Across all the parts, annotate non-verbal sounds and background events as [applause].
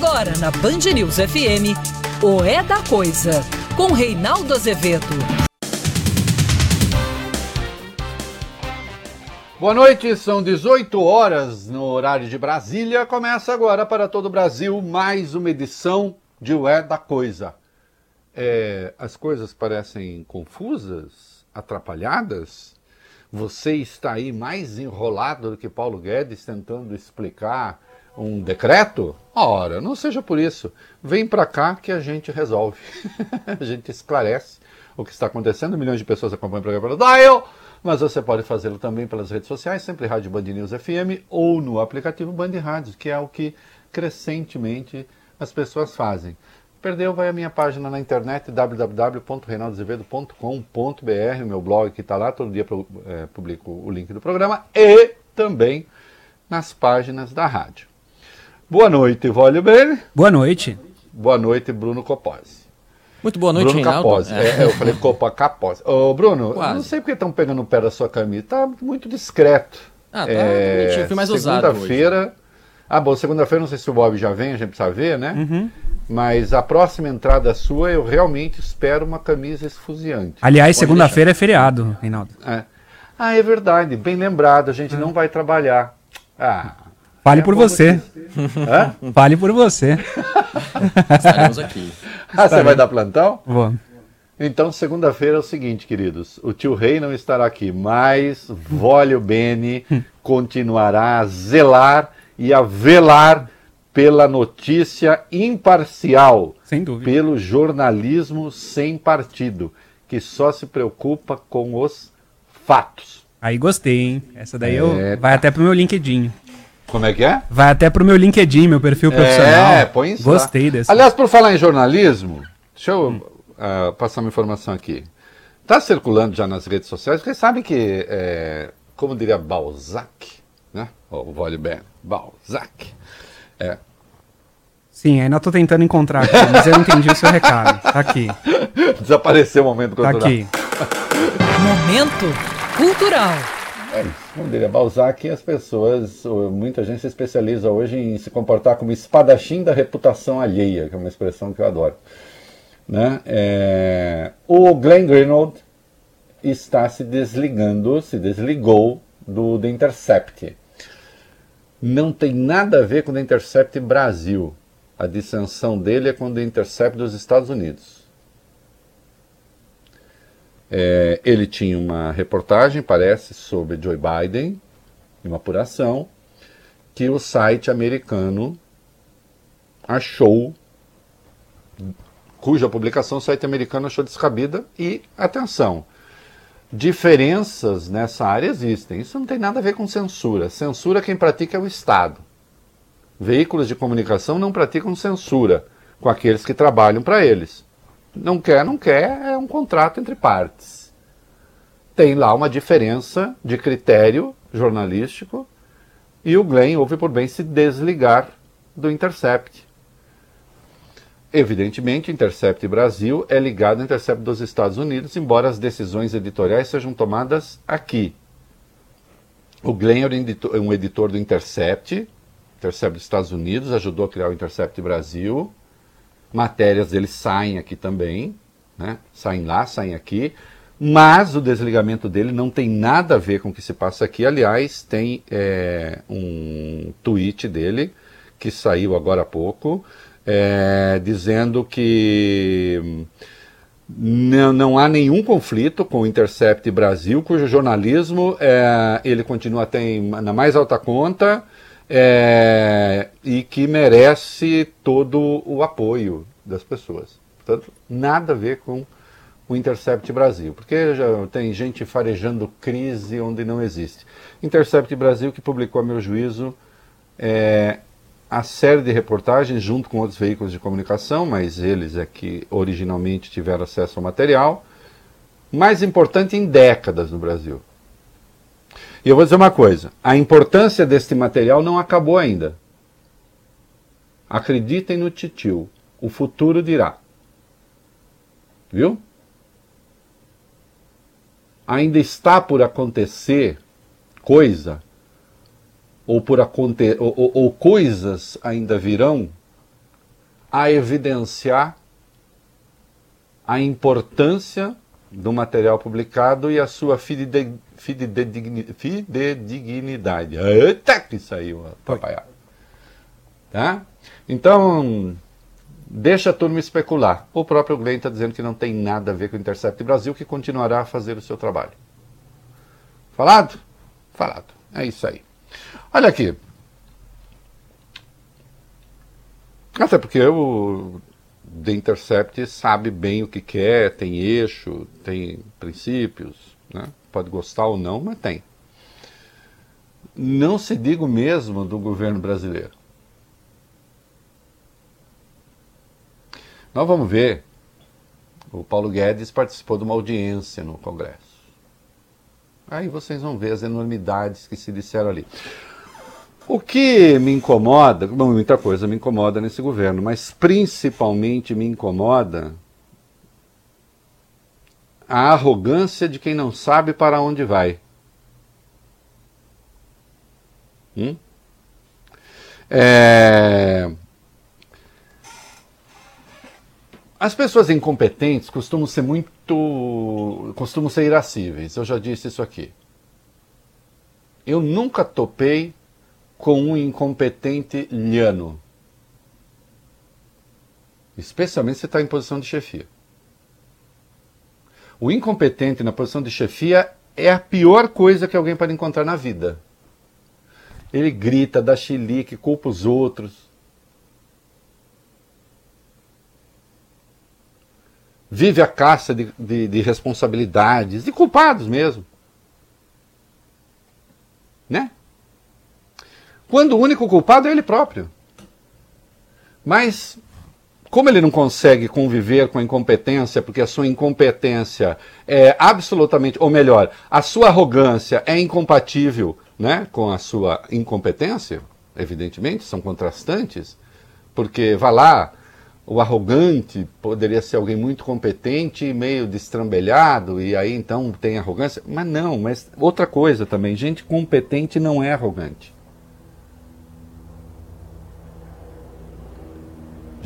Agora na Band News FM, o É da Coisa, com Reinaldo Azevedo. Boa noite, são 18 horas no horário de Brasília. Começa agora para todo o Brasil mais uma edição de O É da Coisa. É, as coisas parecem confusas, atrapalhadas? Você está aí mais enrolado do que Paulo Guedes tentando explicar um decreto? Ora, não seja por isso. Vem para cá que a gente resolve. [laughs] a gente esclarece o que está acontecendo. Milhões de pessoas acompanham o programa pelo Dial, mas você pode fazê-lo também pelas redes sociais, sempre Rádio Band News FM ou no aplicativo Band Rádios, que é o que crescentemente as pessoas fazem. Perdeu, vai à minha página na internet www.reinaldozevedo.com.br, meu blog que está lá, todo dia é, publico o link do programa e também nas páginas da rádio. Boa noite, Vólio Bene. Boa noite. Boa noite, Bruno Copose. Muito boa noite, Bruno Reinaldo. Capozzi. É. É, eu falei Copa Capozzi. Ô, Bruno, Quase. não sei porque estão pegando o pé da sua camisa. Tá muito discreto. Ah, tá é, bonitinho. Fui mais ousado Segunda-feira... Ah, bom, segunda-feira não sei se o Bob já vem, a gente precisa ver, né? Uhum. Mas a próxima entrada sua, eu realmente espero uma camisa esfuziante. Aliás, segunda-feira é feriado, Reinaldo. É. Ah, é verdade, bem lembrado, a gente não vai trabalhar. Ah. Fale por você. Hã? Fale por você. Estaremos aqui. [laughs] Ah, você vai dar plantão? Vou. Então, segunda-feira é o seguinte, queridos. O tio Rei não estará aqui, mas Vólio Bene continuará a zelar e a velar pela notícia imparcial, sem dúvida. pelo jornalismo sem partido, que só se preocupa com os fatos. Aí gostei, hein? Essa daí é... eu... vai até pro meu LinkedIn. Como é que é? Vai até pro meu LinkedIn, meu perfil profissional. É, põe isso Gostei lá. desse. Aliás, por falar em jornalismo, deixa eu hum. uh, passar uma informação aqui. Está circulando já nas redes sociais, vocês sabem que, é, como diria Balzac, né? O Vole Ben, Balzac. É, Sim, ainda estou tentando encontrar aqui, mas eu entendi o seu recado. Tá aqui. [laughs] Desapareceu o momento cultural. Tá aqui. Momento cultural. É. Como diria Balzac, as pessoas, muita gente se especializa hoje em se comportar como espadachim da reputação alheia, que é uma expressão que eu adoro. Né? É... O Glenn Greenwald está se desligando, se desligou do The Intercept. Não tem nada a ver com o The Intercept Brasil. A dissensão dele é com o Intercept dos Estados Unidos. É, ele tinha uma reportagem, parece, sobre Joe Biden, uma apuração, que o site americano achou, cuja publicação o site americano achou descabida, e, atenção, diferenças nessa área existem. Isso não tem nada a ver com censura. Censura quem pratica é o Estado. Veículos de comunicação não praticam censura com aqueles que trabalham para eles. Não quer, não quer, é um contrato entre partes. Tem lá uma diferença de critério jornalístico e o Glenn houve por bem se desligar do Intercept. Evidentemente, Intercept Brasil é ligado ao Intercept dos Estados Unidos, embora as decisões editoriais sejam tomadas aqui. O Glenn é um editor do Intercept, Intercept dos Estados Unidos, ajudou a criar o Intercept Brasil. Matérias dele saem aqui também, né? saem lá, saem aqui. Mas o desligamento dele não tem nada a ver com o que se passa aqui. Aliás, tem é, um tweet dele que saiu agora há pouco, é, dizendo que não, não, há nenhum conflito com o Intercept Brasil, cujo jornalismo é, ele continua tem, na mais alta conta é, e que merece todo o apoio das pessoas. Portanto, nada a ver com o Intercept Brasil, porque já tem gente farejando crise onde não existe. Intercept Brasil, que publicou, a meu juízo, é, a série de reportagens junto com outros veículos de comunicação, mas eles é que originalmente tiveram acesso ao material, mais importante em décadas no Brasil. E eu vou dizer uma coisa: a importância deste material não acabou ainda. Acreditem no titio, o futuro dirá. Viu? Ainda está por acontecer coisa, ou, por aconte ou, ou, ou coisas ainda virão a evidenciar a importância do material publicado e a sua fidedignidade. Eita, que saiu atrapalhado. Tá? Então, deixa a turma especular. O próprio Glenn está dizendo que não tem nada a ver com o Intercept Brasil, que continuará a fazer o seu trabalho. Falado? Falado. É isso aí. Olha aqui. Até porque o The Intercept sabe bem o que quer, tem eixo, tem princípios, né? Pode gostar ou não, mas tem. Não se diga o mesmo do governo brasileiro. Nós vamos ver. O Paulo Guedes participou de uma audiência no Congresso. Aí vocês vão ver as enormidades que se disseram ali. O que me incomoda, bom, muita coisa me incomoda nesse governo, mas principalmente me incomoda a arrogância de quem não sabe para onde vai. Hum? É... As pessoas incompetentes costumam ser muito. costumam ser irascíveis. Eu já disse isso aqui. Eu nunca topei com um incompetente lhano. Especialmente se está em posição de chefia. O incompetente na posição de chefia é a pior coisa que alguém pode encontrar na vida. Ele grita, dá chilique, culpa os outros. Vive a caça de, de, de responsabilidades, de culpados mesmo. Né? quando o único culpado é ele próprio. Mas, como ele não consegue conviver com a incompetência, porque a sua incompetência é absolutamente, ou melhor, a sua arrogância é incompatível né, com a sua incompetência, evidentemente, são contrastantes, porque, vá lá, o arrogante poderia ser alguém muito competente e meio destrambelhado, e aí então tem arrogância. Mas não, mas outra coisa também, gente competente não é arrogante.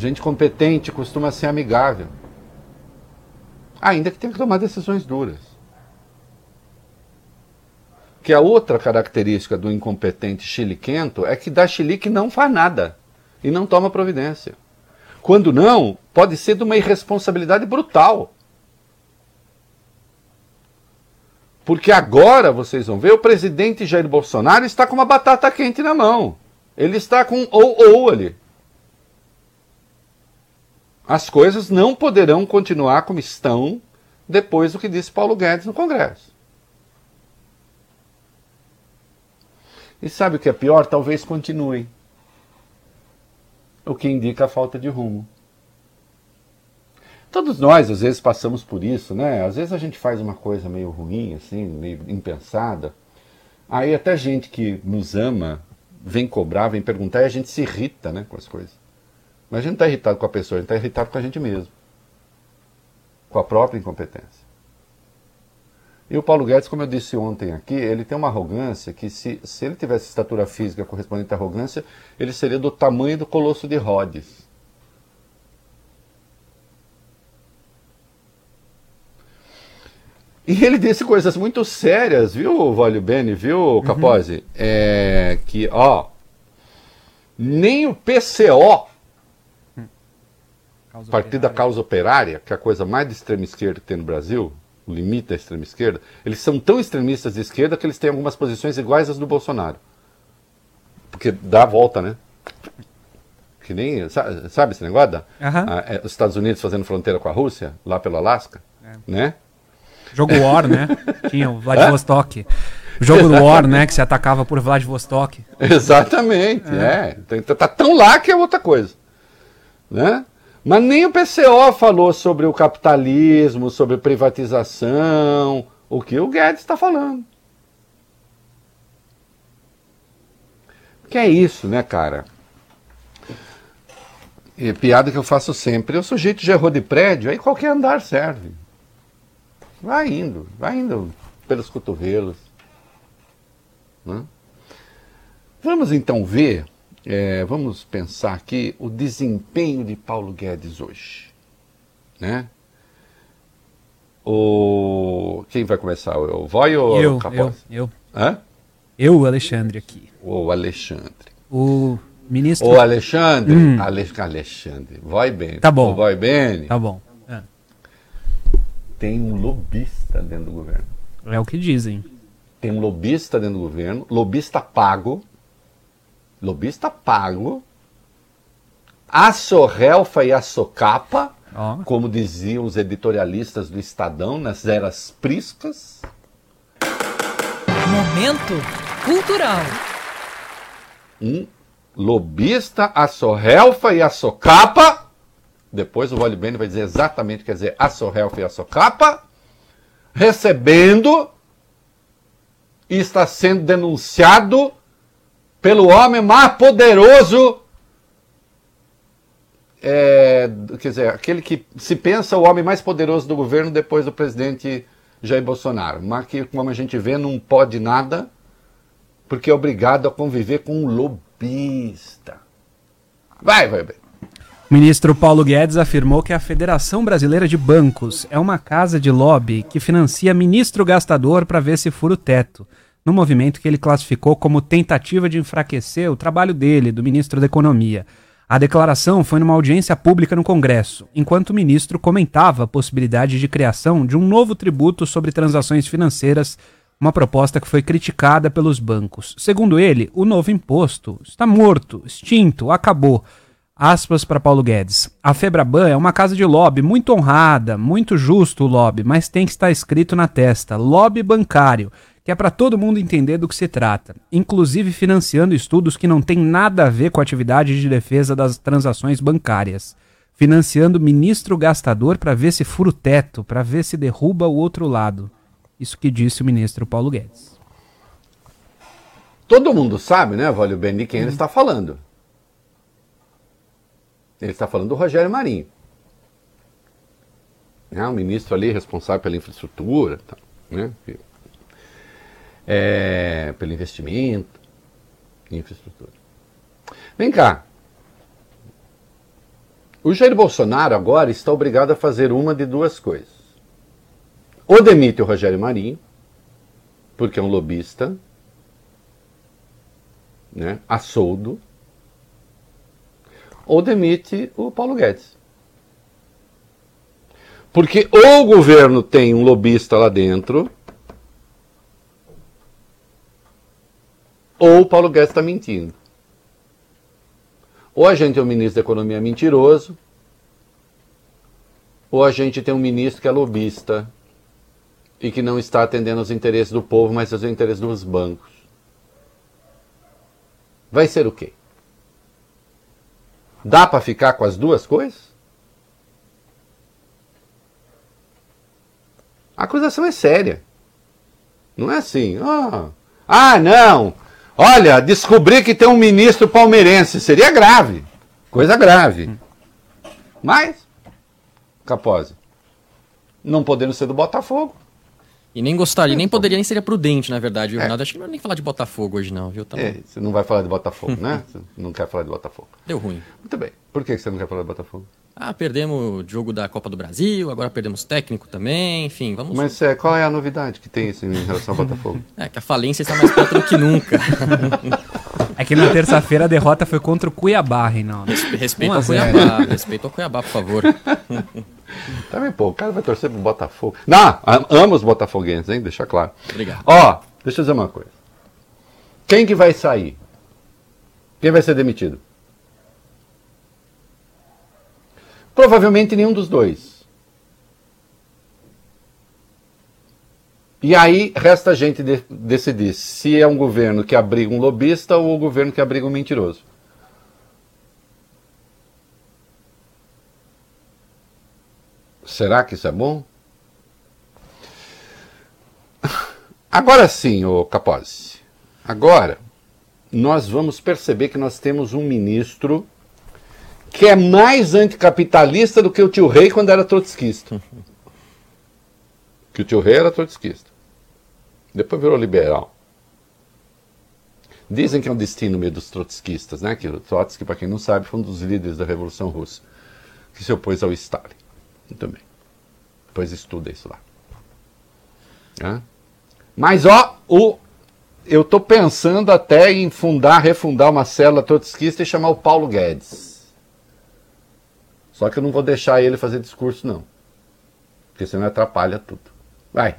Gente competente costuma ser amigável. Ainda que tenha que tomar decisões duras. Que a outra característica do incompetente chiliquento é que dá chilique não faz nada e não toma providência. Quando não, pode ser de uma irresponsabilidade brutal. Porque agora, vocês vão ver, o presidente Jair Bolsonaro está com uma batata quente na mão. Ele está com ou-ou ali as coisas não poderão continuar como estão depois do que disse Paulo Guedes no Congresso. E sabe o que é pior? Talvez continuem. O que indica a falta de rumo. Todos nós, às vezes, passamos por isso, né? Às vezes a gente faz uma coisa meio ruim, assim, meio impensada. Aí até gente que nos ama vem cobrar, vem perguntar e a gente se irrita né, com as coisas. Mas a gente não está irritado com a pessoa, a gente está irritado com a gente mesmo. Com a própria incompetência. E o Paulo Guedes, como eu disse ontem aqui, ele tem uma arrogância que se, se ele tivesse estatura física correspondente à arrogância, ele seria do tamanho do colosso de Rhodes. E ele disse coisas muito sérias, viu, Valio Bene, viu, Capozzi? Uhum. É, que, ó, nem o PCO Causa Partido operária. da Causa Operária, que é a coisa mais de extrema esquerda que tem no Brasil, o limite da extrema esquerda, eles são tão extremistas de esquerda que eles têm algumas posições iguais às do Bolsonaro. Porque dá a volta, né? Que nem. Sabe, sabe esse negócio? Da, uhum. a, é, os Estados Unidos fazendo fronteira com a Rússia, lá pelo Alasca, é. né? Jogo War, né? [laughs] Tinha o Vladivostok. O jogo do War, né? Que se atacava por Vladivostok. [laughs] Exatamente, é. é. Tá, tá tão lá que é outra coisa. Né? Mas nem o PCO falou sobre o capitalismo, sobre privatização, o que o Guedes está falando. Que é isso, né, cara? E piada que eu faço sempre. O sujeito já errou de prédio, aí qualquer andar serve. Vai indo, vai indo pelos cotovelos. Né? Vamos então ver é, vamos pensar aqui o desempenho de Paulo Guedes hoje. Né? O... Quem vai começar? O Voi ou eu, o Capós? Eu, eu. Hã? Eu, Alexandre, aqui. O Alexandre. O ministro... O Alexandre. Hum. Ale... Alexandre. Vai bem. Tá bom. O Vai bem. Tá bom. É. Tem um lobista dentro do governo. É o que dizem. Tem um lobista dentro do governo, lobista pago, lobista pago, a sorrelfa e a socapa, Ó. como diziam os editorialistas do Estadão nas eras priscas. Momento cultural. Um lobista, a sorrelfa e a socapa. Depois o Vale Bene vai dizer exatamente o que quer dizer a sorrelfa e a socapa. Recebendo e está sendo denunciado pelo homem mais poderoso. é, quer dizer, aquele que se pensa o homem mais poderoso do governo depois do presidente Jair Bolsonaro. Mas que, como a gente vê, não pode nada, porque é obrigado a conviver com um lobista. Vai, vai, vai. Ministro Paulo Guedes afirmou que a Federação Brasileira de Bancos é uma casa de lobby que financia ministro gastador para ver se fura o teto, no movimento que ele classificou como tentativa de enfraquecer o trabalho dele, do ministro da Economia. A declaração foi numa audiência pública no Congresso, enquanto o ministro comentava a possibilidade de criação de um novo tributo sobre transações financeiras, uma proposta que foi criticada pelos bancos. Segundo ele, o novo imposto está morto, extinto, acabou. Aspas para Paulo Guedes. A Febraban é uma casa de lobby muito honrada, muito justo o lobby, mas tem que estar escrito na testa: lobby bancário, que é para todo mundo entender do que se trata, inclusive financiando estudos que não têm nada a ver com a atividade de defesa das transações bancárias. Financiando ministro gastador para ver se fura o teto, para ver se derruba o outro lado. Isso que disse o ministro Paulo Guedes. Todo mundo sabe, né, Vale Bem, de quem ele está falando. Ele está falando do Rogério Marinho. É um ministro ali responsável pela infraestrutura, tal, né? É, pelo investimento em infraestrutura. Vem cá. O Jair Bolsonaro agora está obrigado a fazer uma de duas coisas. Ou demite o Rogério Marinho, porque é um lobista, né, a soldo, ou demite o Paulo Guedes. Porque ou o governo tem um lobista lá dentro, ou o Paulo Guedes está mentindo. Ou a gente tem um ministro da Economia mentiroso, ou a gente tem um ministro que é lobista e que não está atendendo aos interesses do povo, mas aos interesses dos bancos. Vai ser o quê? Dá para ficar com as duas coisas? A acusação é séria. Não é assim. Ah, ah, não. Olha, descobri que tem um ministro palmeirense. Seria grave. Coisa grave. Mas, Capose, não podendo ser do Botafogo. E nem gostaria, nem poderia, nem seria prudente, na verdade, viu, Renato? Acho que não é nem falar de Botafogo hoje, não, viu? Tá. É, você não vai falar de Botafogo, né? [laughs] Você não quer falar de Botafogo. Deu ruim. Muito bem. Por que você não quer falar de Botafogo? Ah, perdemos o jogo da Copa do Brasil, agora perdemos técnico também, enfim, vamos. Mas é, qual é a novidade que tem isso em relação ao Botafogo? [laughs] É, que a falência está mais perto do que nunca. [laughs] É que na terça-feira a derrota foi contra o Cuiabá, Reinaldo. Respeito ao. Cuiabá, respeito ao Cuiabá, por favor. [laughs] Também, pô, o cara vai torcer pro Botafogo. Não, am- amo os botafoguenses, hein? Deixa claro. Obrigado. Ó, deixa eu dizer uma coisa. Quem que vai sair? Quem vai ser demitido? Provavelmente nenhum dos dois. E aí resta a gente de- decidir se é um governo que abriga um lobista ou um governo que abriga um mentiroso. Será que isso é bom? Agora sim, ô Capozzi. Agora nós vamos perceber que nós temos um ministro que é mais anticapitalista do que o tio Rei quando era trotskista. Que o tio Rei era trotskista. Depois virou liberal. Dizem que é um destino meio dos trotskistas, né? Que o Trotsky, para quem não sabe, foi um dos líderes da Revolução Russa, que se opôs ao Stalin. Bem. Depois estuda isso lá. Mas, ó, o, eu estou pensando até em fundar, refundar uma célula trotskista e chamar o Paulo Guedes. Só que eu não vou deixar ele fazer discurso, não. Porque senão atrapalha tudo. Vai.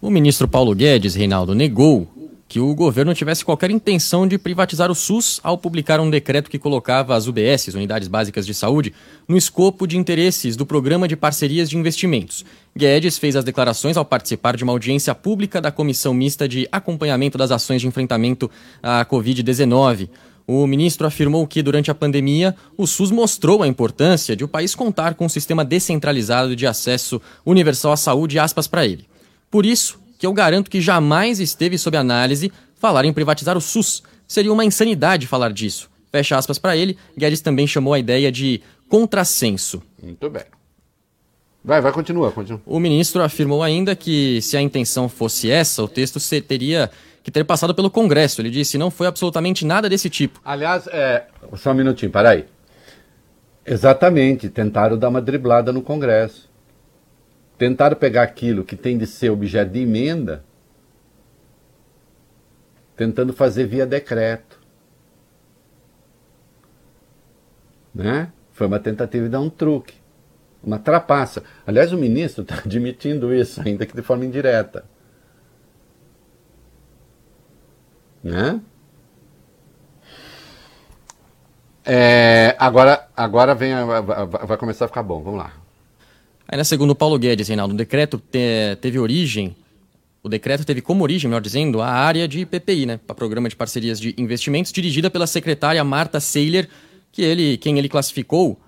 O ministro Paulo Guedes, Reinaldo, negou que o governo tivesse qualquer intenção de privatizar o SUS ao publicar um decreto que colocava as UBS, Unidades Básicas de Saúde, no escopo de interesses do Programa de Parcerias de Investimentos. Guedes fez as declarações ao participar de uma audiência pública da Comissão Mista de Acompanhamento das Ações de Enfrentamento à Covid-19. O ministro afirmou que, durante a pandemia, o SUS mostrou a importância de o país contar com um sistema descentralizado de acesso universal à saúde, aspas para ele. Por isso, que eu garanto que jamais esteve sob análise falar em privatizar o SUS. Seria uma insanidade falar disso. Fecha aspas para ele, Guedes também chamou a ideia de contrassenso. Muito bem. Vai, vai, continua, continua. O ministro afirmou ainda que, se a intenção fosse essa, o texto teria que ter passado pelo Congresso. Ele disse não foi absolutamente nada desse tipo. Aliás, é... só um minutinho, para aí. Exatamente, tentaram dar uma driblada no Congresso tentaram pegar aquilo que tem de ser objeto de emenda, tentando fazer via decreto. Né? Foi uma tentativa de dar um truque, uma trapaça. Aliás, o ministro está [laughs] admitindo isso, ainda que de forma indireta. Né? É, agora, agora vem, vai começar a ficar bom. Vamos lá. Ainda segundo Paulo Guedes, Reinaldo, o decreto te, teve origem, o decreto teve como origem, melhor dizendo, a área de PPI, né, para Programa de Parcerias de Investimentos, dirigida pela secretária Marta Seiler, que ele, quem ele classificou,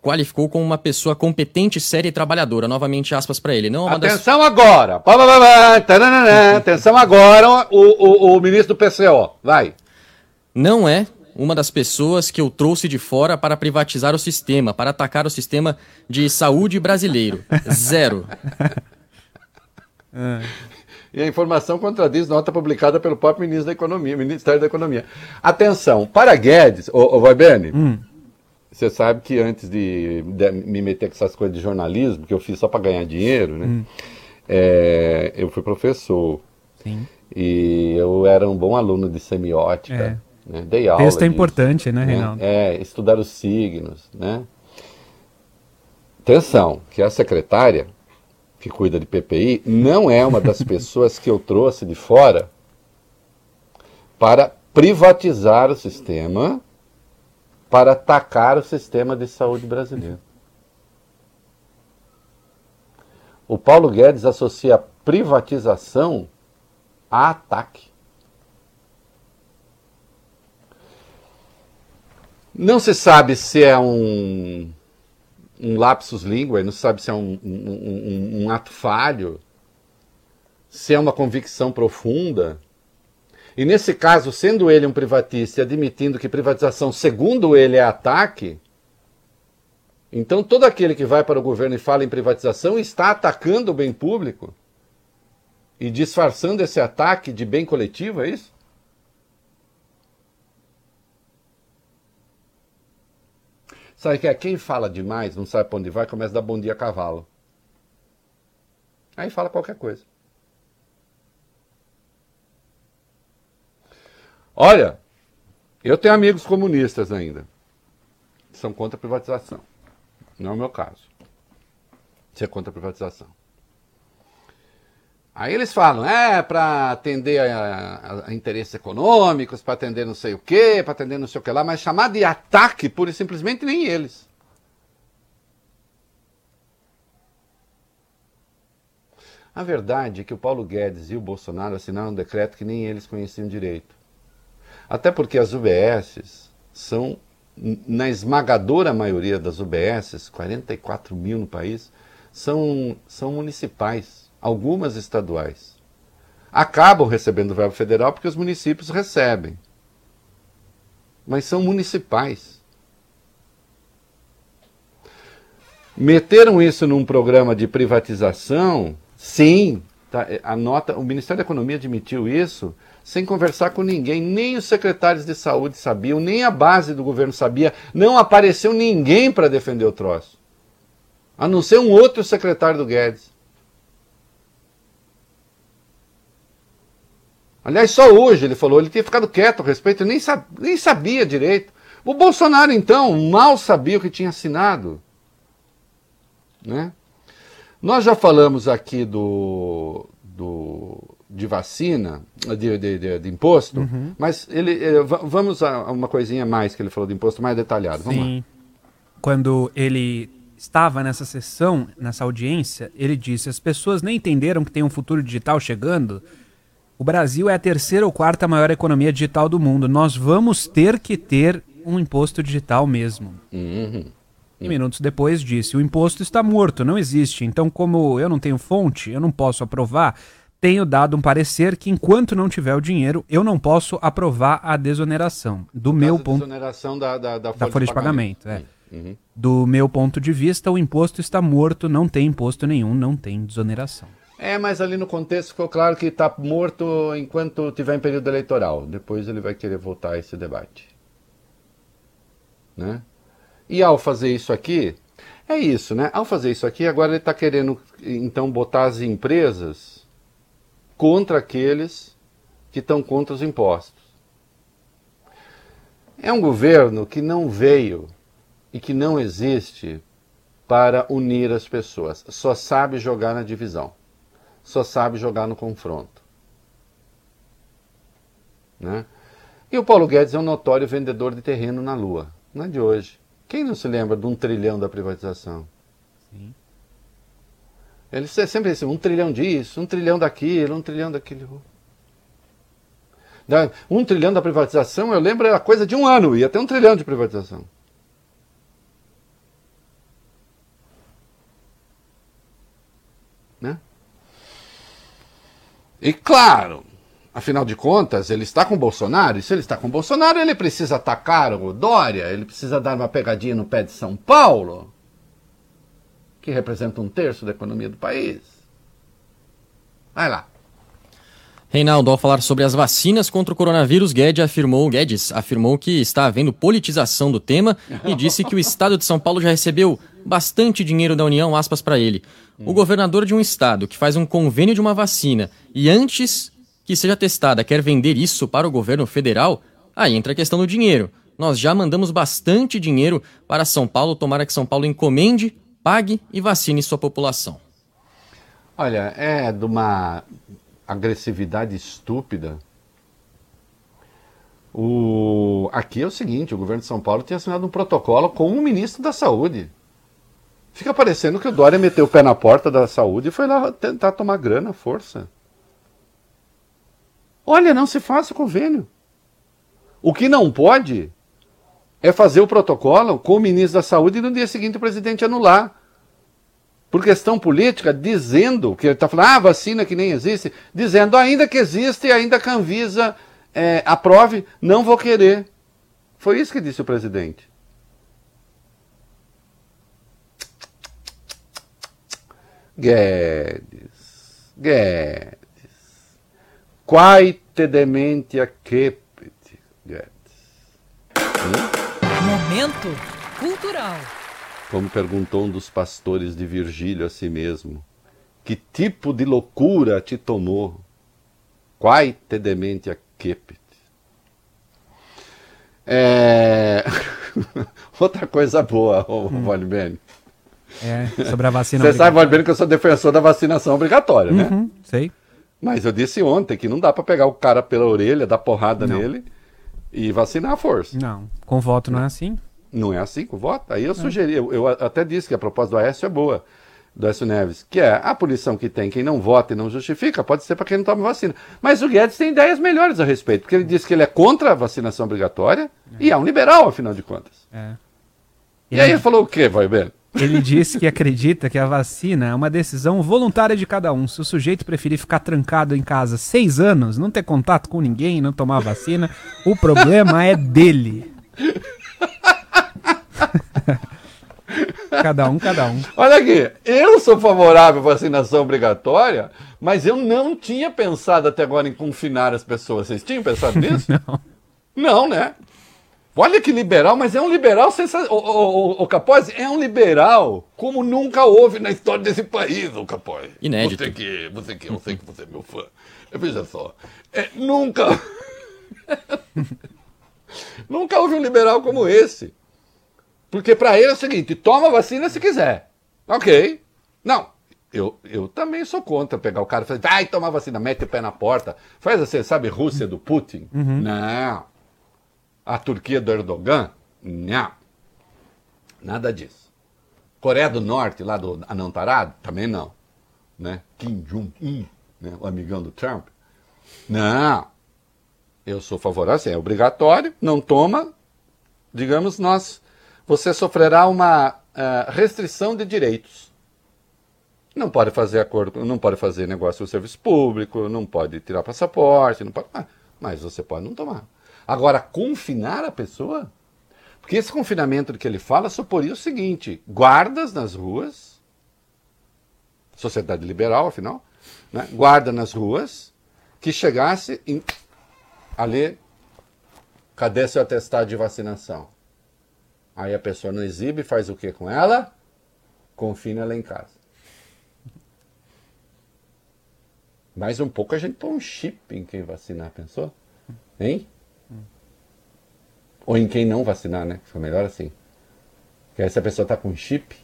qualificou como uma pessoa competente, séria e trabalhadora. Novamente, aspas para ele. Não é Atenção das... agora! Atenção agora, o, o, o ministro do PCO. Vai. Não é uma das pessoas que eu trouxe de fora para privatizar o sistema, para atacar o sistema de saúde brasileiro. Zero. É. E a informação contradiz nota publicada pelo próprio ministro da Economia, Ministério da Economia. Atenção, para Guedes, ô, ô Weibene, hum. Você sabe que antes de, de, me meter com essas coisas de jornalismo, que eu fiz só para ganhar dinheiro, né? Hum. É, eu fui professor. Sim. E eu era um bom aluno de semiótica. É. Né? Dei aula. Texto é disso, importante, né, Reinaldo? Né? É, estudar os signos, né? Atenção, que a secretária que cuida de PPI não é uma das [laughs] pessoas que eu trouxe de fora para privatizar o sistema, para atacar o sistema de saúde brasileiro. O Paulo Guedes associa privatização a ataque. Não se sabe se é um, um lapsus língua, não se sabe se é um, um, um, ato falho, se é uma convicção profunda. E nesse caso, sendo ele um privatista e admitindo que privatização, segundo ele, é ataque, então todo aquele que vai para o governo e fala em privatização está atacando o bem público e disfarçando esse ataque de bem coletivo, é isso? Sabe que é quem fala demais, não sabe para onde vai, começa a dar bom dia a cavalo. Aí fala qualquer coisa. Olha, eu tenho amigos comunistas ainda. Que são contra a privatização. Não é o meu caso. Você é contra a privatização. Aí eles falam, é para atender a, a, interesses econômicos, para atender não sei o quê, para atender não sei o que lá, mas chamar de ataque, pura e simplesmente, nem eles. A verdade é que o Paulo Guedes e o Bolsonaro assinaram um decreto que nem eles conheciam direito. Até porque as UBSs são, na esmagadora maioria das UBSs, 44 mil no país, são, são municipais algumas estaduais, acabam recebendo verbo federal porque os municípios recebem. Mas são municipais. Meteram isso num programa de privatização? Sim, tá, a nota, o Ministério da Economia admitiu isso sem conversar com ninguém. Nem os secretários de saúde sabiam, nem a base do governo sabia. Não apareceu ninguém para defender o troço. A não ser um outro secretário do Guedes. Aliás, só hoje ele falou, ele tinha ficado quieto a respeito, nem, sab nem sabia direito. O Bolsonaro, então, mal sabia o que tinha assinado. Né? Nós já falamos aqui do, do, de vacina, de, de, de, de imposto, uhum. mas ele, ele, vamos a uma coisinha mais que ele falou de imposto mais detalhado. Vamos Sim. Lá. Quando ele estava nessa sessão, nessa audiência, ele disse: as pessoas nem entenderam que tem um futuro digital chegando o Brasil é a terceira ou quarta maior economia digital do mundo. Nós vamos ter que ter um imposto digital mesmo. Uhum. E minutos depois disse: o imposto está morto, não existe. Então, como eu não tenho fonte, eu não posso aprovar. Tenho dado um parecer que enquanto não tiver o dinheiro, eu não posso aprovar a desoneração. Do meu ponto. Desoneração da, da, da, folha, da folha de pagamento. pagamento é. Uhum. Do meu ponto de vista, o imposto está morto, não tem imposto nenhum, não tem desoneração. É, mas ali no contexto ficou claro que está morto enquanto tiver em período eleitoral. Depois ele vai querer voltar a esse debate. Né? E ao fazer isso aqui, é isso, né? Ao fazer isso aqui, agora ele está querendo então botar as empresas contra aqueles que estão contra os impostos. É um governo que não veio e que não existe para unir as pessoas, só sabe jogar na divisão só sabe jogar no confronto. Né? E o Paulo Guedes é um notório vendedor de terreno na Lua. Não é de hoje. Quem não se lembra de um trilhão da privatização? Sim. Ele sempre disse um trilhão disso, um trilhão daquilo, um trilhão daquilo. Um trilhão da privatização, eu lembro, era coisa de um ano, ia ter um trilhão de privatização. Né? E claro, afinal de contas, ele está com Bolsonaro, e se ele está com Bolsonaro, ele precisa atacar o Dória, ele precisa dar uma pegadinha no pé de São Paulo, que representa um terço da economia do país. Vai lá. Reinaldo, ao falar sobre as vacinas contra o coronavírus, Guedes afirmou, Guedes afirmou que está havendo politização do tema e disse que o estado de São Paulo já recebeu bastante dinheiro da União, aspas para ele. O governador de um estado que faz um convênio de uma vacina e antes que seja testada quer vender isso para o governo federal, aí entra a questão do dinheiro. Nós já mandamos bastante dinheiro para São Paulo, tomara que São Paulo encomende, pague e vacine sua população. Olha, é de uma agressividade estúpida. O... Aqui é o seguinte: o governo de São Paulo tinha assinado um protocolo com o ministro da Saúde. Fica parecendo que o Dória meteu o pé na porta da saúde e foi lá tentar tomar grana, força. Olha, não se faça convênio. O que não pode é fazer o protocolo com o ministro da Saúde e no dia seguinte o presidente anular por questão política, dizendo que ele está falando, ah, vacina que nem existe, dizendo ainda que existe e ainda que a Anvisa é, aprove, não vou querer. Foi isso que disse o presidente. Guedes, Guedes, quae te dementia cepit, Guedes. Hum? Momento cultural. Como perguntou um dos pastores de Virgílio a si mesmo: Que tipo de loucura te tomou? Quai te dementia cepit? É... [laughs] Outra coisa boa, o hum. É, sobre a vacina. Você sabe, Valbene, que eu sou defensor da vacinação obrigatória, né? Uhum, sei. Mas eu disse ontem que não dá para pegar o cara pela orelha, dar porrada não. nele e vacinar a força. Não, com voto não é assim. Não é assim com voto? Aí eu é. sugeri, eu, eu, até disse que a proposta do Aécio é boa, do Aécio Neves, que é a punição que tem quem não vota e não justifica, pode ser para quem não toma vacina. Mas o Guedes tem ideias melhores a respeito, porque ele disse que ele é contra a vacinação obrigatória é. e é um liberal, afinal de contas. É. E, e aí ele falou o quê, vai bem? Ele disse que acredita que a vacina é uma decisão voluntária de cada um. Se o sujeito preferir ficar trancado em casa seis anos, não ter contato com ninguém, não tomar vacina, o problema é dele. [laughs] Cada um, cada um. Olha aqui, eu sou favorável à vacinação obrigatória, mas eu não tinha pensado até agora em confinar as pessoas. Vocês tinham pensado nisso? [laughs] Não. Não, né? Olha que liberal, mas é um liberal sensacional. O, o, Capozzi é um liberal como nunca houve na história desse país, o Capozzi. Inédito. Você que, você que, eu sei que você é meu fã. Veja só, é, nunca... [laughs] nunca houve um liberal como esse. Porque para ele é o seguinte, toma vacina se quiser. Ok. Não, eu, eu também sou contra pegar o cara e falar, vai tomar vacina, mete o pé na porta. Faz assim, sabe, Rússia do Putin? Não. A Turquia do Erdogan? Não. Nada disso. Coreia do Norte, lá do Anão Tarado? Também não. Né? Kim Jong-un, né? o amigão do Trump? Não. Eu sou favorável, assim, é obrigatório, não toma, digamos, nós, você sofrerá uma uh, restrição de direitos. Não pode fazer acordo, não pode fazer negócio com o serviço público, não pode tirar passaporte, não pode, mas você pode não tomar. Agora, confinar a pessoa? Porque esse confinamento que ele fala suporia o seguinte: guardas nas ruas, sociedade liberal, afinal, né? guarda nas ruas, que chegasse em, ali, cadê seu atestado de vacinação? Aí a pessoa não exibe, faz o que com ela? Confina ela em casa. Mais um pouco a gente põe um chip em quem vacinar, pensou? Hein? Ou em quem não vacinar, né? Fica melhor assim. Porque aí se a pessoa tá com chip,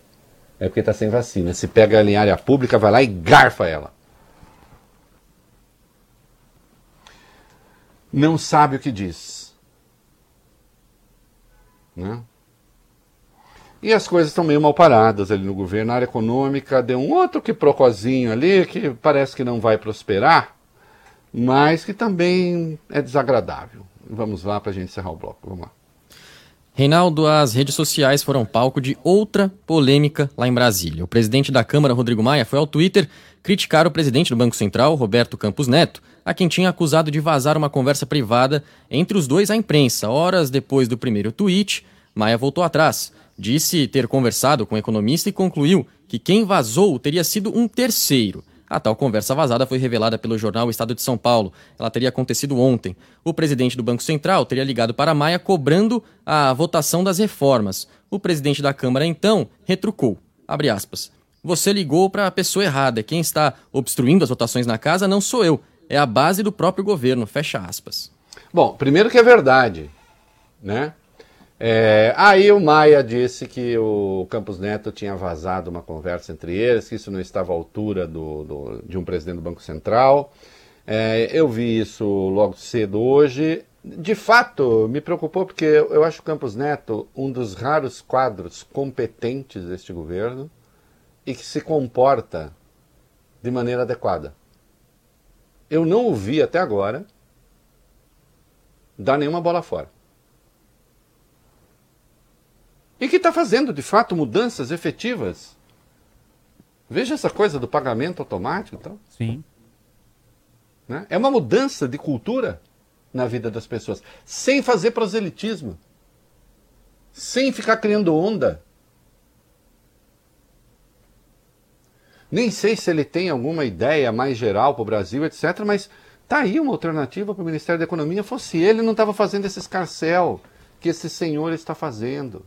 é porque tá sem vacina. Se pega ela em área pública, vai lá e garfa ela. Não sabe o que diz. Né? E as coisas estão meio mal paradas ali no governo. A área econômica deu um outro que procozinho ali, que parece que não vai prosperar, mas que também é desagradável. Vamos lá para a gente encerrar o bloco. Vamos lá. Reinaldo, as redes sociais foram palco de outra polêmica lá em Brasília. O presidente da Câmara, Rodrigo Maia, foi ao Twitter criticar o presidente do Banco Central, Roberto Campos Neto, a quem tinha acusado de vazar uma conversa privada entre os dois à imprensa. Horas depois do primeiro tweet, Maia voltou atrás. Disse ter conversado com o economista e concluiu que quem vazou teria sido um terceiro. A tal conversa vazada foi revelada pelo jornal Estado de São Paulo. Ela teria acontecido ontem. O presidente do Banco Central teria ligado para Maia cobrando a votação das reformas. O presidente da Câmara, então, retrucou. Abre aspas. Você ligou para a pessoa errada. Quem está obstruindo as votações na casa não sou eu. É a base do próprio governo. Fecha aspas. Bom, primeiro que é verdade, né? É, aí o Maia disse que o Campos Neto tinha vazado uma conversa entre eles, que isso não estava à altura do, do de um presidente do Banco Central. É, eu vi isso logo cedo hoje. De fato, me preocupou porque eu acho o Campos Neto um dos raros quadros competentes deste governo e que se comporta de maneira adequada. Eu não ouvi até agora dar nenhuma bola fora. E que está fazendo, de fato, mudanças efetivas. Veja essa coisa do pagamento automático. Então. Sim. Né? É uma mudança de cultura na vida das pessoas, sem fazer proselitismo, sem ficar criando onda. Nem sei se ele tem alguma ideia mais geral para o Brasil, etc., mas tá aí uma alternativa para o Ministério da Economia. Fosse ele, não estava fazendo esse escarcel que esse senhor está fazendo.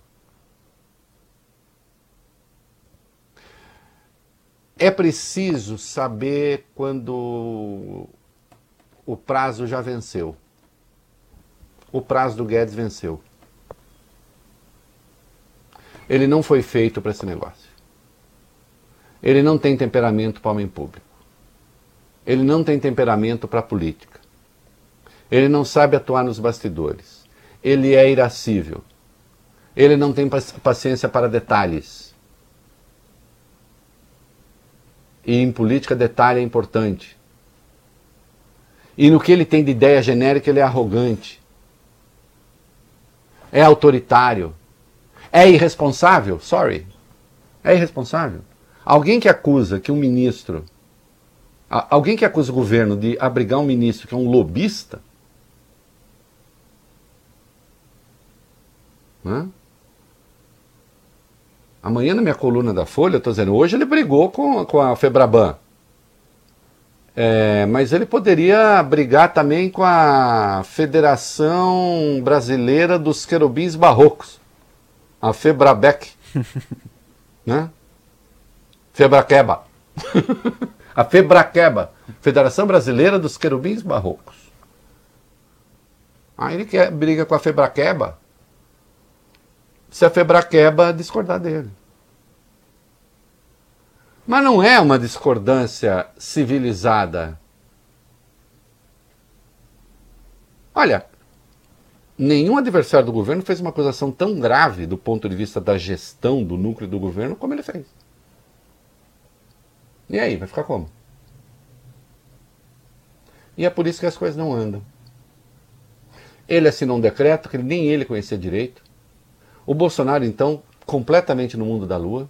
É preciso saber quando o prazo já venceu. O prazo do Guedes venceu. Ele não foi feito para esse negócio. Ele não tem temperamento para homem público. Ele não tem temperamento para política. Ele não sabe atuar nos bastidores. Ele é irascível. Ele não tem paciência para detalhes. E em política, detalhe é importante. E no que ele tem de ideia genérica, ele é arrogante. É autoritário. É irresponsável? Sorry. É irresponsável. Alguém que acusa que um ministro. Alguém que acusa o governo de abrigar um ministro que é um lobista. Né? Amanhã na minha coluna da Folha, eu estou dizendo, hoje ele brigou com, com a Febraban. É, mas ele poderia brigar também com a Federação Brasileira dos Querubins Barrocos, a Febrabec, [laughs] né? Febraqueba. [laughs] a Febraqueba, Federação Brasileira dos Querubins Barrocos. Aí ele quer, briga com a Febraqueba, se a Febraqueba discordar dele. Mas não é uma discordância civilizada. Olha, nenhum adversário do governo fez uma acusação tão grave do ponto de vista da gestão do núcleo do governo como ele fez. E aí, vai ficar como? E é por isso que as coisas não andam. Ele assinou um decreto que nem ele conhecia direito. O Bolsonaro, então, completamente no mundo da lua.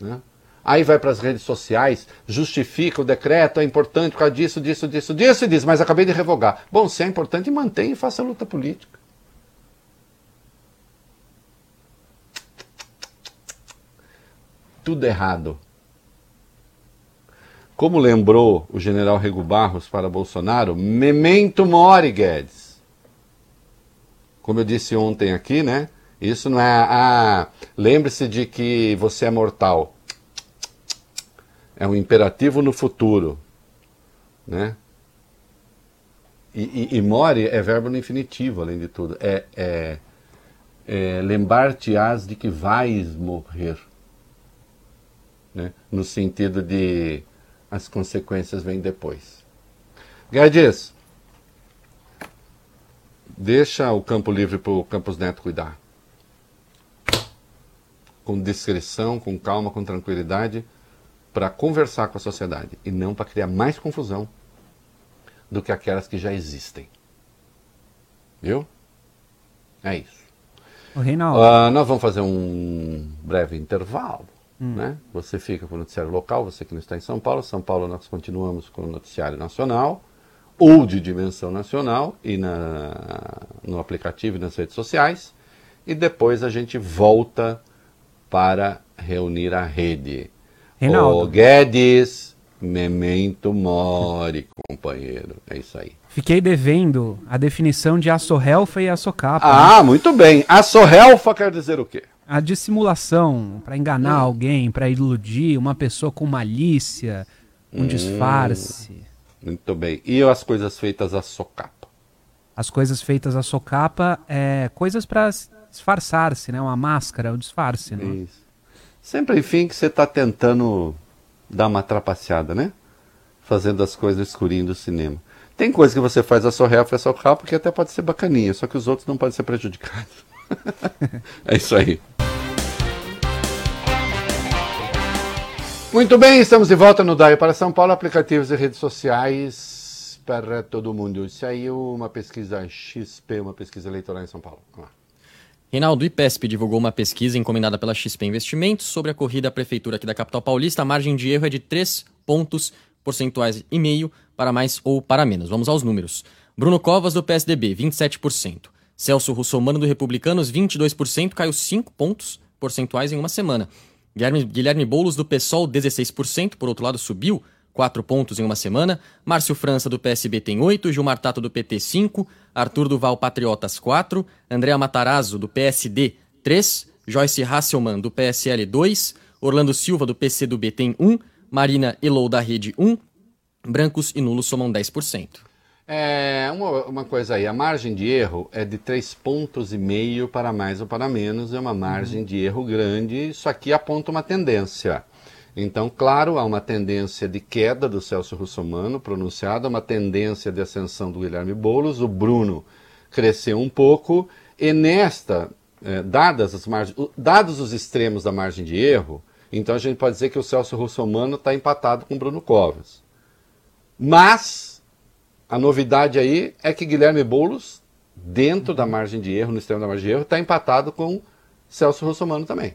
Né? Aí vai para as redes sociais, justifica o decreto, é importante por causa disso, disso, disso, disso, e diz, mas acabei de revogar. Bom, se é importante, mantenha e faça a luta política. Tudo errado. Como lembrou o general Rego Barros para Bolsonaro, memento mori, Guedes. Como eu disse ontem aqui, né? Isso não é. Ah, lembre-se de que você é mortal. É um imperativo no futuro. Né? E, e, e more é verbo no infinitivo, além de tudo. É, é, é lembrar-te-ás de que vais morrer. Né? No sentido de as consequências vêm depois. Guedes, deixa o campo livre para o Campos Neto cuidar com discrição, com calma, com tranquilidade, para conversar com a sociedade e não para criar mais confusão do que aquelas que já existem. Viu? É isso. O Reinaldo. Uh, nós vamos fazer um breve intervalo. Hum. Né? Você fica com o noticiário local, você que não está em São Paulo. São Paulo nós continuamos com o noticiário nacional ou de dimensão nacional e na, no aplicativo e nas redes sociais. E depois a gente volta para reunir a rede. Reinaldo. O Guedes, memento mori, companheiro. É isso aí. Fiquei devendo a definição de assorrelfa e assocapa. Ah, né? muito bem. Assorrelfa quer dizer o quê? A dissimulação, para enganar hum. alguém, para iludir uma pessoa com malícia, um hum. disfarce. Muito bem. E as coisas feitas a socapa? As coisas feitas a socapa é coisas para disfarçar-se, né? Uma máscara, um disfarce, né? Isso. Sempre, enfim, que você está tentando dar uma trapaceada, né? Fazendo as coisas no escurinho do cinema. Tem coisa que você faz a sua real, a sua carro, porque até pode ser bacaninha, só que os outros não podem ser prejudicados. [laughs] é isso aí. Muito bem, estamos de volta no DAI para São Paulo, aplicativos e redes sociais para todo mundo. Isso aí é uma pesquisa XP, uma pesquisa eleitoral em São Paulo. Vamos lá. Reinaldo IPESP divulgou uma pesquisa encomendada pela XP Investimentos sobre a corrida à prefeitura aqui da capital paulista. A margem de erro é de 3 pontos percentuais e meio para mais ou para menos. Vamos aos números. Bruno Covas, do PSDB, 27%. Celso Russomano, do Republicanos, 22%, caiu 5 pontos percentuais em uma semana. Guilherme, Guilherme Boulos, do PSOL, 16%, por outro lado, subiu 4 pontos em uma semana. Márcio França, do PSB, tem 8. Gilmar Tato, do PT, 5. Arthur Duval, Patriotas, 4. Andréa Matarazzo, do PSD, 3. Joyce Hasselmann, do PSL, 2. Orlando Silva, do PCdoB, tem 1. Marina Elou, da Rede, 1. Brancos e nulos somam 10%. É, uma, uma coisa aí, a margem de erro é de 3 pontos e meio para mais ou para menos, é uma margem uhum. de erro grande, isso aqui aponta uma tendência. Então, claro, há uma tendência de queda do Celso Russomano pronunciada, uma tendência de ascensão do Guilherme Boulos, o Bruno cresceu um pouco, e nesta, é, dadas as margens, dados os extremos da margem de erro, então a gente pode dizer que o Celso Russomano está empatado com o Bruno Covas. Mas a novidade aí é que Guilherme Boulos, dentro da margem de erro, no extremo da margem de erro, está empatado com Celso Russomano também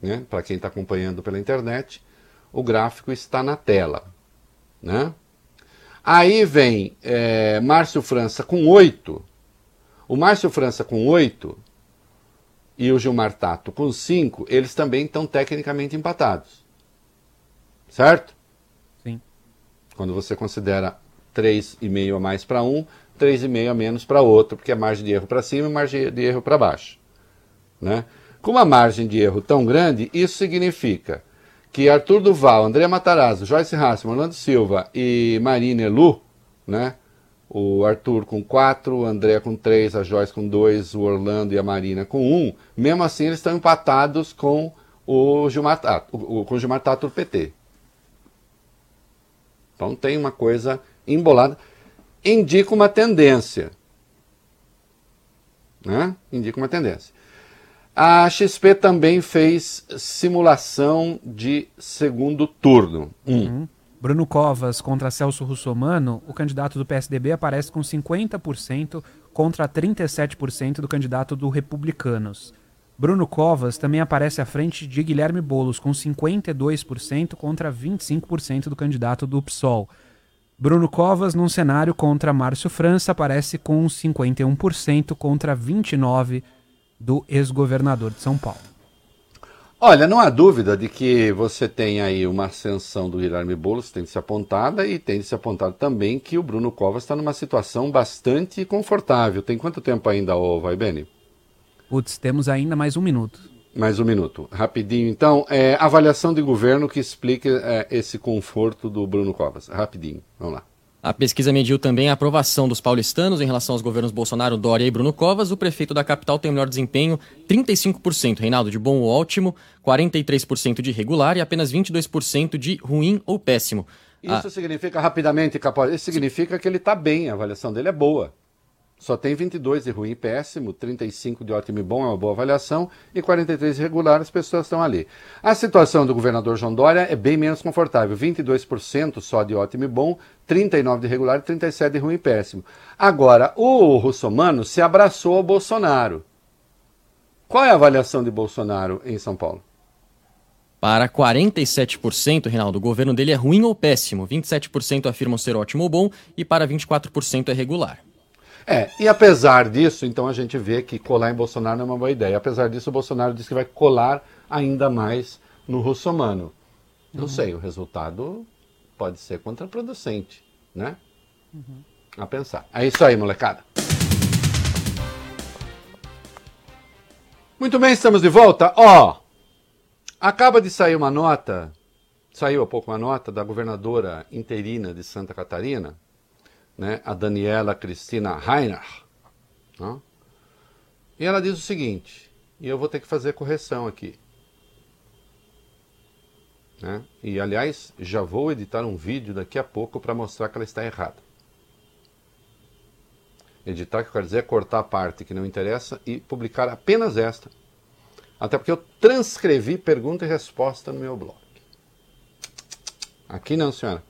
né? para quem está acompanhando pela internet, o gráfico está na tela. Né? Aí vem é, Márcio França com 8. O Márcio França com 8 e o Gilmar Tato com 5, eles também estão tecnicamente empatados. Certo? Sim. Quando você considera 3,5 a mais para um, 3,5 a menos para outro, porque é margem de erro para cima e margem de erro para baixo. Né? Com uma margem de erro tão grande, isso significa que Arthur Duval, André Matarazzo, Joyce Hassman, Orlando Silva e Marina Elu, né? o Arthur com 4, o André com 3, a Joyce com 2, o Orlando e a Marina com 1, um, mesmo assim eles estão empatados com o Gilmar Tato, com o Gilmar Tato do PT. Então tem uma coisa embolada. Indica uma tendência. Né? Indica uma tendência. A XP também fez simulação de segundo turno. Uhum. Bruno Covas contra Celso Russomano, o candidato do PSDB aparece com 50% contra 37% do candidato do Republicanos. Bruno Covas também aparece à frente de Guilherme Bolos com 52% contra 25% do candidato do PSOL. Bruno Covas, num cenário contra Márcio França, aparece com 51% contra 29% do ex-governador de São Paulo. Olha, não há dúvida de que você tem aí uma ascensão do Guilherme Boulos, tem de ser apontada, e tem de ser apontado também que o Bruno Covas está numa situação bastante confortável. Tem quanto tempo ainda, ô Vai Bene? Putz, temos ainda mais um minuto. Mais um minuto, rapidinho. Então, é, avaliação de governo que explica é, esse conforto do Bruno Covas. Rapidinho, vamos lá. A pesquisa mediu também a aprovação dos paulistanos em relação aos governos Bolsonaro, Dória e Bruno Covas. O prefeito da capital tem o melhor desempenho, 35%, Reinaldo, de bom ou ótimo, 43% de regular e apenas 22% de ruim ou péssimo. Isso ah. significa, rapidamente, Capó, isso significa que ele está bem, a avaliação dele é boa. Só tem 22 de ruim e péssimo, 35 de ótimo e bom, é uma boa avaliação, e 43 de regular, as pessoas estão ali. A situação do governador João Dória é bem menos confortável, 22% só de ótimo e bom, 39 de regular e 37 de ruim e péssimo. Agora, o Russomano se abraçou ao Bolsonaro. Qual é a avaliação de Bolsonaro em São Paulo? Para 47%, Reinaldo, o governo dele é ruim ou péssimo. 27% afirmam ser ótimo ou bom e para 24% é regular. É, e apesar disso, então a gente vê que colar em Bolsonaro não é uma boa ideia. Apesar disso, o Bolsonaro diz que vai colar ainda mais no russomano. Não uhum. sei, o resultado pode ser contraproducente, né? Uhum. A pensar. É isso aí, molecada. Muito bem, estamos de volta. Ó, oh, acaba de sair uma nota, saiu há pouco uma nota da governadora interina de Santa Catarina, né, a Daniela Cristina Reiner. Né? E ela diz o seguinte, e eu vou ter que fazer correção aqui. Né? E aliás, já vou editar um vídeo daqui a pouco para mostrar que ela está errada. Editar, que eu quero dizer, é cortar a parte que não interessa e publicar apenas esta. Até porque eu transcrevi pergunta e resposta no meu blog. Aqui não, senhora.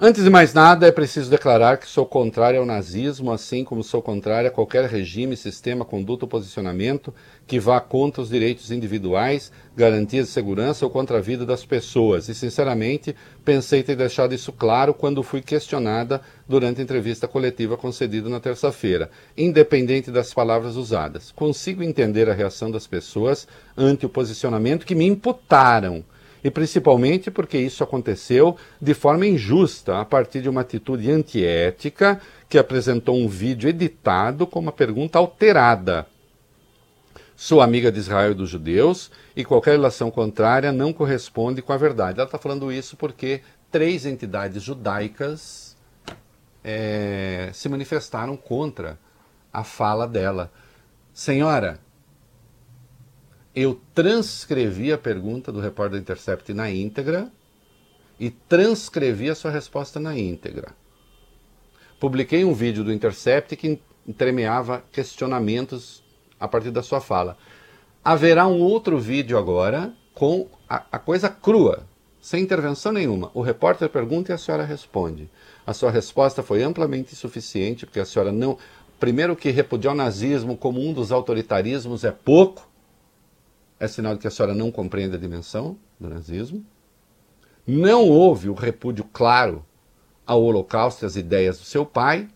Antes de mais nada, é preciso declarar que sou contrário ao nazismo, assim como sou contrário a qualquer regime, sistema, conduta ou posicionamento que vá contra os direitos individuais, garantias de segurança ou contra a vida das pessoas. E, sinceramente, pensei ter deixado isso claro quando fui questionada durante a entrevista coletiva concedida na terça-feira, independente das palavras usadas. Consigo entender a reação das pessoas ante o posicionamento que me imputaram e principalmente porque isso aconteceu de forma injusta, a partir de uma atitude antiética que apresentou um vídeo editado com uma pergunta alterada. Sou amiga de Israel e dos judeus e qualquer relação contrária não corresponde com a verdade. Ela está falando isso porque três entidades judaicas é, se manifestaram contra a fala dela. Senhora, eu transcrevi a pergunta do repórter Intercept na íntegra e transcrevi a sua resposta na íntegra. Publiquei um vídeo do Intercept que entremeava questionamentos a partir da sua fala. Haverá um outro vídeo agora com a, a coisa crua, sem intervenção nenhuma. O repórter pergunta e a senhora responde. A sua resposta foi amplamente suficiente, porque a senhora não. Primeiro, que repudiar o nazismo como um dos autoritarismos é pouco é sinal de que a senhora não compreende a dimensão do nazismo. Não houve o repúdio claro ao Holocausto e às ideias do seu pai.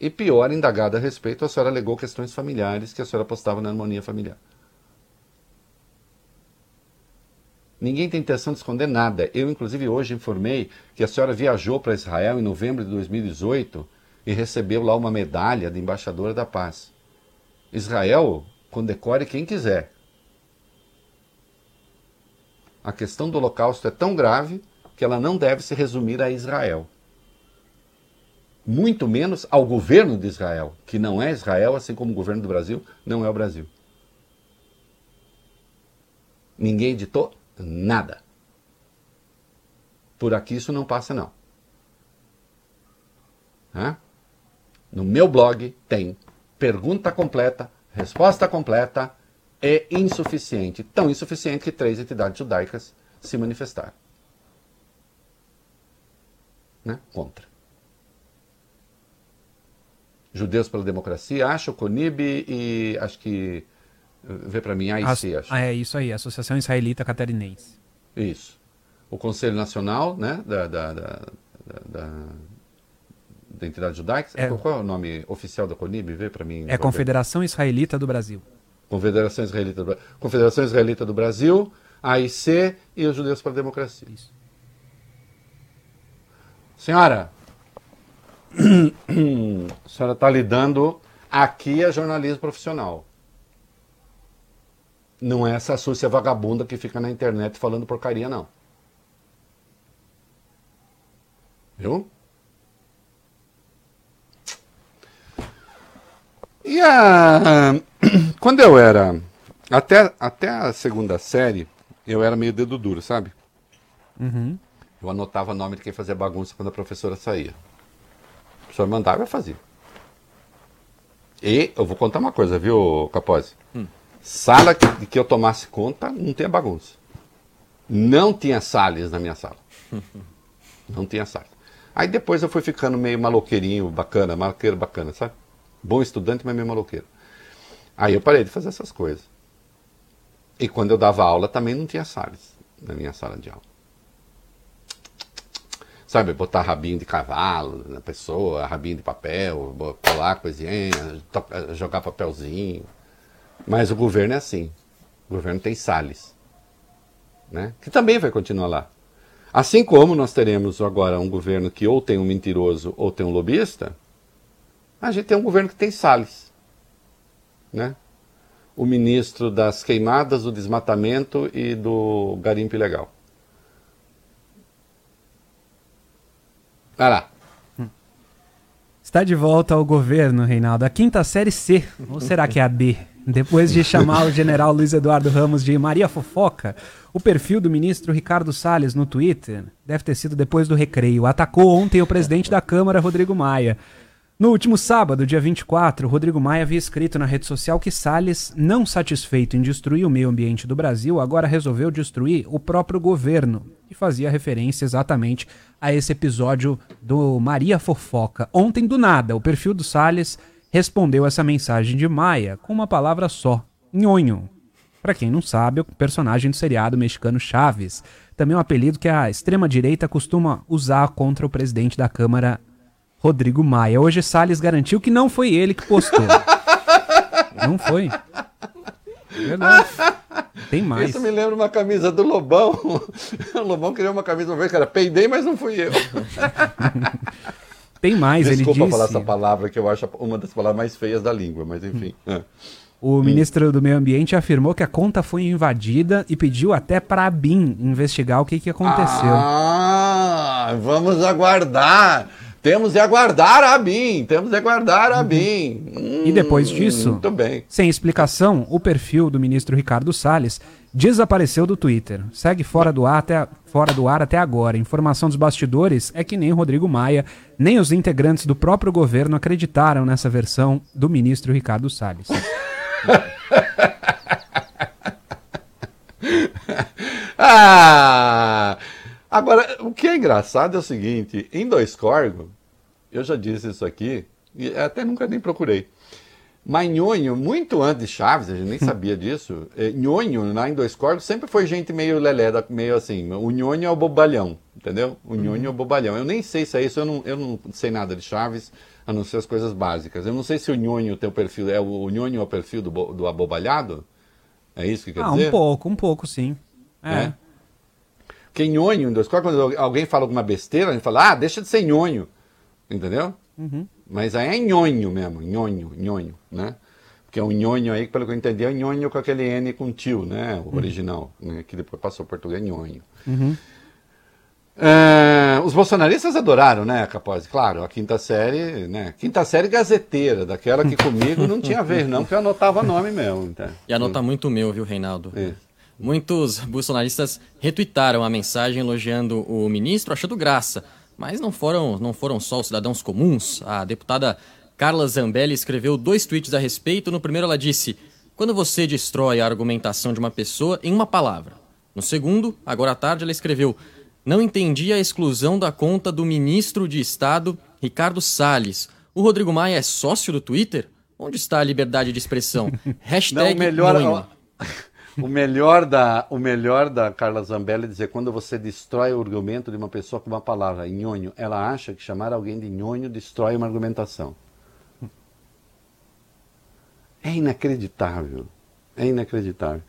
E pior, indagada a respeito, a senhora alegou questões familiares que a senhora postava na harmonia familiar. Ninguém tem intenção de esconder nada. Eu, inclusive, hoje informei que a senhora viajou para Israel em novembro de 2018 e recebeu lá uma medalha de embaixadora da paz. Israel condecore quem quiser. A questão do Holocausto é tão grave que ela não deve se resumir a Israel. Muito menos ao governo de Israel, que não é Israel, assim como o governo do Brasil não é o Brasil. Ninguém editou nada. Por aqui isso não passa, não. Hã? No meu blog tem pergunta completa, resposta completa é insuficiente. Tão insuficiente que três entidades judaicas se manifestaram. Né? Contra. Judeus pela Democracia, acho, Conib e acho que Vê para mim, AIC, acho. É isso aí, Associação Israelita Catarinense. Isso. O Conselho Nacional, né, da, da, da, da, da entidade judaica. É, Qual é o nome oficial da CONIB? Vê para mim. É Confederação Israelita do Brasil. Confederação Israelita do, Confederação Israelita do Brasil, AIC e os Judeus para a Democracia. Isso. Senhora, [clears throat] a senhora está lidando aqui a jornalismo profissional. Não é essa súcia vagabunda que fica na internet falando porcaria, não. Viu? E a... [clears throat] quando eu era. Até, até a segunda série, eu era meio dedo duro, sabe? Uhum. Eu anotava nome de quem fazia bagunça quando a professora saía. A professora mandava, eu fazia. E eu vou contar uma coisa, viu, Capozzi? Hum. Sala de que eu tomasse conta, não tinha bagunça. Não tinha Salles na minha sala. [laughs] Não tinha Salles. Aí depois eu fui ficando meio maloqueirinho, bacana, maloqueiro bacana, sabe? Bom estudante, mas meio maloqueiro. Aí eu parei de fazer essas coisas. E quando eu dava aula também não tinha Salles na minha sala de aula. Sabe, botar rabinho de cavalo na pessoa, rabinho de papel, colar coisinha, jogar papelzinho. Mas o governo é assim. O governo tem Salles, né? que também vai continuar lá. Assim como nós teremos agora um governo que ou tem um mentiroso ou tem um lobista, a gente tem um governo que tem Salles. Né? O ministro das queimadas, do desmatamento e do garimpo ilegal. Vai lá. Está de volta ao governo, Reinaldo. A quinta série C, ou será que é a B? Depois de chamar o general Luiz Eduardo Ramos de Maria Fofoca, o perfil do ministro Ricardo Salles no Twitter, deve ter sido depois do recreio, atacou ontem o presidente da Câmara, Rodrigo Maia. No último sábado, dia 24, Rodrigo Maia havia escrito na rede social que Salles, não satisfeito em destruir o meio ambiente do Brasil, agora resolveu destruir o próprio governo. E fazia referência exatamente a esse episódio do Maria Fofoca. Ontem, do nada, o perfil do Salles respondeu essa mensagem de Maia com uma palavra só: nhonho. Para quem não sabe, o personagem do seriado mexicano Chaves, também um apelido que a extrema-direita costuma usar contra o presidente da Câmara, Rodrigo Maia. Hoje Salles garantiu que não foi ele que postou. [laughs] não foi. Verdade. Tem mais. Isso me lembra uma camisa do Lobão. [laughs] o Lobão criou uma camisa uma vez, cara, peidei, mas não fui eu. [laughs] Tem mais, Desculpa ele disse... falar essa palavra, que eu acho uma das palavras mais feias da língua, mas enfim. Hum. O hum. ministro do Meio Ambiente afirmou que a conta foi invadida e pediu até para a BIM investigar o que, que aconteceu. Ah, vamos aguardar. Temos de aguardar a BIM, temos de aguardar a. BIM. Hum, e depois disso, muito bem. sem explicação, o perfil do ministro Ricardo Salles desapareceu do Twitter. Segue fora do ar até, fora do ar até agora. Informação dos bastidores é que nem Rodrigo Maia, nem os integrantes do próprio governo acreditaram nessa versão do ministro Ricardo Salles. [laughs] ah! Agora, o que é engraçado é o seguinte: em dois corgos, eu já disse isso aqui, e até nunca nem procurei. Mas Nhonho, muito antes de Chaves, a gente nem [laughs] sabia disso, é, Nhonho, lá em Dois Corpos, sempre foi gente meio lelé, meio assim. O Nhonho é o bobalhão. entendeu? O nhonho é o bobalhão. Eu nem sei se é isso, eu não, eu não sei nada de Chaves, a não ser as coisas básicas. Eu não sei se o nhonho tem o perfil, é o, o nhonho é o perfil do, do abobalhado? É isso que quer ah, dizer? um pouco, um pouco, sim. É. É. Porque nhonho, em dois quando alguém fala alguma besteira, a gente fala, ah, deixa de ser nhonho. Entendeu? Uhum. Mas aí é nhonho mesmo, nhonho, nhonho, né? Porque é um nhonho aí, que pelo que eu entendi, é um nhonho com aquele N com tio, né? O original, né? que depois passou português, nhonho. Uhum. É, os bolsonaristas adoraram, né, Capozzi? Claro, a quinta série, né? Quinta série gazeteira, daquela que comigo não tinha vez, não, porque eu anotava nome mesmo. Então. E anota muito meu, viu, Reinaldo? É. Muitos bolsonaristas retuitaram a mensagem elogiando o ministro, achando graça. Mas não foram, não foram só os cidadãos comuns. A deputada Carla Zambelli escreveu dois tweets a respeito. No primeiro, ela disse: Quando você destrói a argumentação de uma pessoa em uma palavra. No segundo, agora à tarde, ela escreveu: Não entendi a exclusão da conta do ministro de Estado, Ricardo Salles. O Rodrigo Maia é sócio do Twitter? Onde está a liberdade de expressão? [laughs] Hashtag Não, melhor. O, melhor da, o melhor da Carla Zambelli é dizer quando você destrói o argumento de uma pessoa com uma palavra, nhonho, ela acha que chamar alguém de nhonho destrói uma argumentação. É inacreditável. É inacreditável.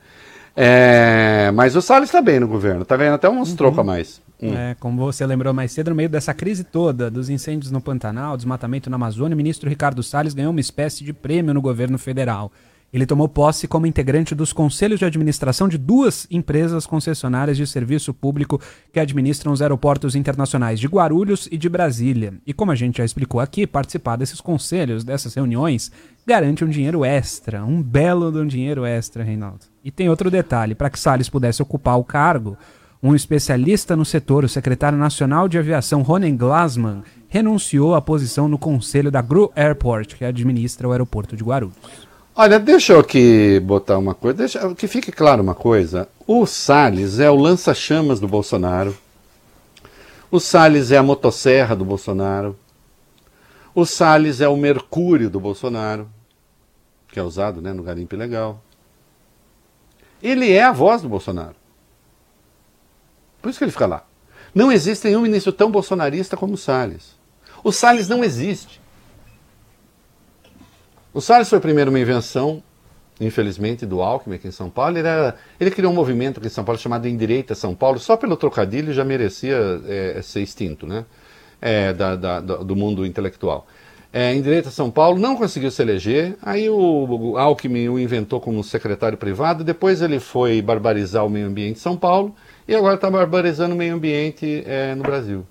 É, mas o Salles está bem no governo, tá vendo? Até uns trocos a mais. Hum. É, como você lembrou mais cedo, no meio dessa crise toda, dos incêndios no Pantanal, desmatamento na Amazônia, o ministro Ricardo Salles ganhou uma espécie de prêmio no governo federal. Ele tomou posse como integrante dos conselhos de administração de duas empresas concessionárias de serviço público que administram os aeroportos internacionais de Guarulhos e de Brasília. E como a gente já explicou aqui, participar desses conselhos, dessas reuniões, garante um dinheiro extra, um belo de um dinheiro extra, Reinaldo. E tem outro detalhe: para que Salles pudesse ocupar o cargo, um especialista no setor, o secretário nacional de aviação Ronen Glassman, renunciou à posição no conselho da Gru Airport, que administra o aeroporto de Guarulhos. Olha, deixa eu aqui botar uma coisa, deixa que fique claro uma coisa. O Salles é o lança-chamas do Bolsonaro. O Salles é a motosserra do Bolsonaro. O Salles é o mercúrio do Bolsonaro, que é usado né, no garimpo ilegal. Ele é a voz do Bolsonaro. Por isso que ele fica lá. Não existe nenhum ministro tão bolsonarista como o Salles. O Salles não existe. O Salles foi primeiro uma invenção, infelizmente, do Alckmin aqui em São Paulo. Ele, era, ele criou um movimento aqui em São Paulo chamado Indireita São Paulo. Só pelo trocadilho já merecia é, ser extinto, né? É, da, da, do mundo intelectual. É, em Direita São Paulo, não conseguiu se eleger. Aí o, o Alckmin o inventou como secretário privado. Depois ele foi barbarizar o meio ambiente em São Paulo. E agora está barbarizando o meio ambiente é, no Brasil.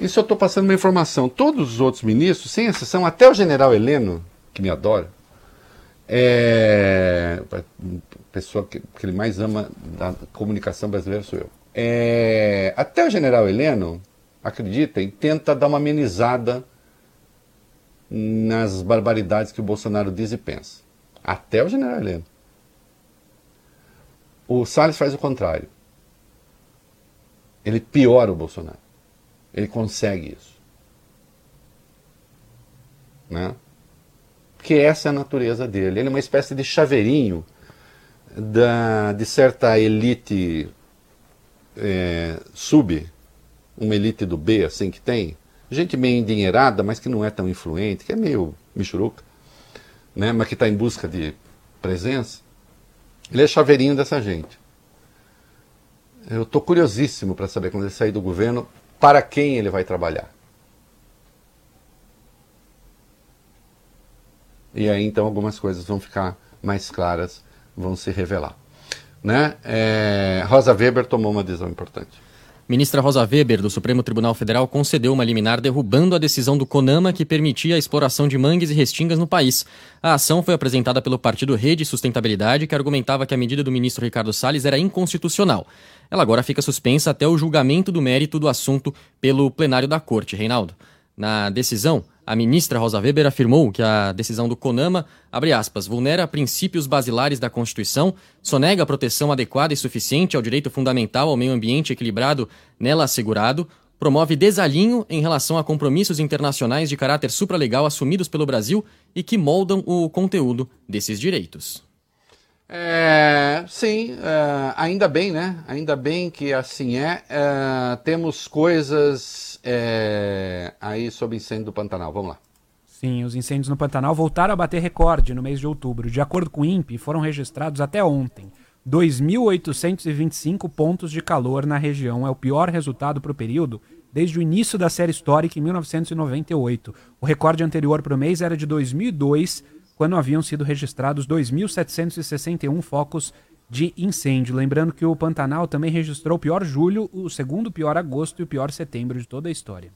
Isso eu estou passando uma informação. Todos os outros ministros, sem exceção, até o general Heleno, que me adora, é, a pessoa que, que ele mais ama da comunicação brasileira sou eu. É, até o general Heleno, acreditem, tenta dar uma amenizada nas barbaridades que o Bolsonaro diz e pensa. Até o general Heleno. O Salles faz o contrário. Ele piora o Bolsonaro. Ele consegue isso. Né? Porque essa é a natureza dele. Ele é uma espécie de chaveirinho da, de certa elite é, sub, uma elite do B, assim, que tem. Gente meio endinheirada, mas que não é tão influente, que é meio michuruca, né? mas que está em busca de presença. Ele é chaveirinho dessa gente. Eu estou curiosíssimo para saber quando ele sair do governo para quem ele vai trabalhar. E aí então algumas coisas vão ficar mais claras, vão se revelar. Né? É, Rosa Weber tomou uma decisão importante. Ministra Rosa Weber, do Supremo Tribunal Federal, concedeu uma liminar derrubando a decisão do CONAMA que permitia a exploração de mangues e restingas no país. A ação foi apresentada pelo partido Rede Sustentabilidade, que argumentava que a medida do ministro Ricardo Salles era inconstitucional. Ela agora fica suspensa até o julgamento do mérito do assunto pelo plenário da Corte. Reinaldo, na decisão, a ministra Rosa Weber afirmou que a decisão do CONAMA, aspas, vulnera princípios basilares da Constituição, sonega a proteção adequada e suficiente ao direito fundamental ao meio ambiente equilibrado nela assegurado, promove desalinho em relação a compromissos internacionais de caráter supralegal assumidos pelo Brasil e que moldam o conteúdo desses direitos. É, sim, é, ainda bem, né? Ainda bem que assim é. é temos coisas é, aí sobre incêndio do Pantanal. Vamos lá. Sim, os incêndios no Pantanal voltaram a bater recorde no mês de outubro. De acordo com o INPE, foram registrados até ontem 2.825 pontos de calor na região. É o pior resultado para o período desde o início da série histórica em 1998. O recorde anterior para o mês era de 2002 quando haviam sido registrados 2.761 focos de incêndio. Lembrando que o Pantanal também registrou o pior julho, o segundo pior agosto e o pior setembro de toda a história.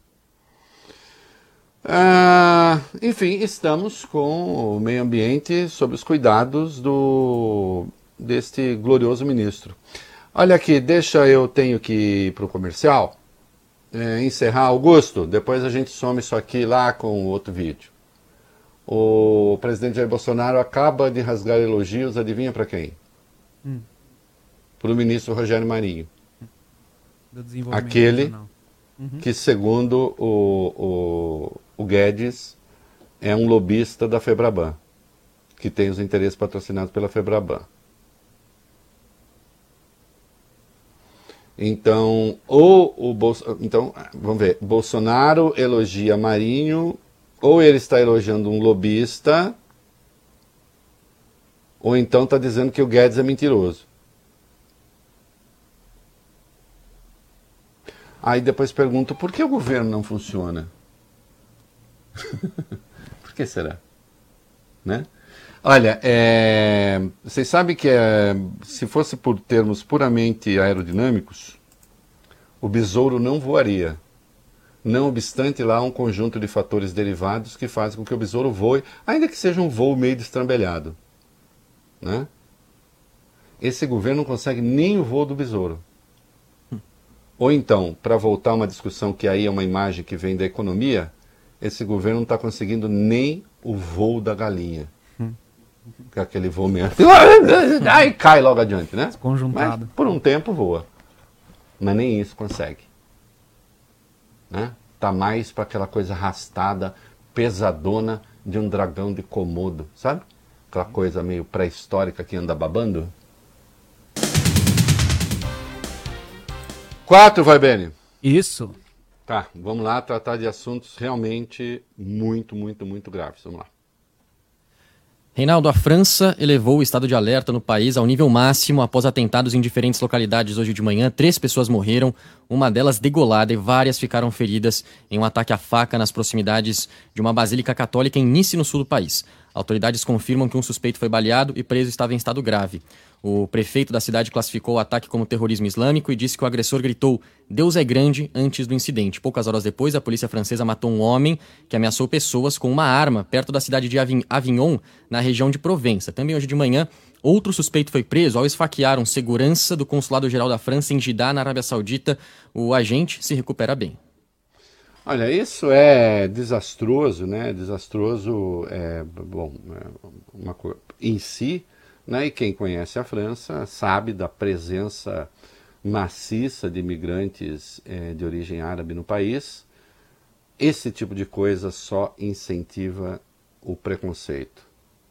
Ah, enfim, estamos com o meio ambiente sob os cuidados do deste glorioso ministro. Olha aqui, deixa eu tenho que ir para o comercial, é, encerrar Augusto, depois a gente some isso aqui lá com outro vídeo. O presidente Jair Bolsonaro acaba de rasgar elogios, adivinha para quem? Hum. Para o ministro Rogério Marinho. Aquele uhum. que, segundo o, o, o Guedes, é um lobista da Febraban, que tem os interesses patrocinados pela Febraban. Então, ou o Bolso... então, vamos ver, Bolsonaro elogia Marinho ou ele está elogiando um lobista, ou então está dizendo que o Guedes é mentiroso. Aí depois pergunto por que o governo não funciona? [laughs] por que será? Né? Olha, é, vocês sabem que é, se fosse por termos puramente aerodinâmicos, o besouro não voaria. Não obstante, lá há um conjunto de fatores derivados que fazem com que o besouro voe, ainda que seja um voo meio destrambelhado. Né? Esse governo não consegue nem o voo do besouro. Ou então, para voltar a uma discussão que aí é uma imagem que vem da economia, esse governo não está conseguindo nem o voo da galinha. Que é aquele voo mesmo. [laughs] Aí cai logo adiante, né? Conjuntado. Mas, por um tempo voa. Mas nem isso consegue né? Tá mais para aquela coisa arrastada, pesadona de um dragão de Komodo, sabe? Aquela coisa meio pré-histórica que anda babando. Quatro, vai, Beni. Isso. Tá, vamos lá tratar de assuntos realmente muito, muito, muito graves. Vamos lá. Reinaldo, a França elevou o estado de alerta no país ao nível máximo após atentados em diferentes localidades hoje de manhã. Três pessoas morreram, uma delas degolada e várias ficaram feridas em um ataque à faca nas proximidades de uma basílica católica em Nice, no sul do país. Autoridades confirmam que um suspeito foi baleado e preso estava em estado grave. O prefeito da cidade classificou o ataque como terrorismo islâmico e disse que o agressor gritou Deus é grande antes do incidente. Poucas horas depois, a polícia francesa matou um homem que ameaçou pessoas com uma arma perto da cidade de Avignon, na região de Provença. Também hoje de manhã, outro suspeito foi preso ao esfaquear um segurança do Consulado-Geral da França em Jeddah, na Arábia Saudita. O agente se recupera bem. Olha, isso é desastroso, né? Desastroso, é, bom, é uma coisa em si, né? E quem conhece a França sabe da presença maciça de imigrantes é, de origem árabe no país. Esse tipo de coisa só incentiva o preconceito,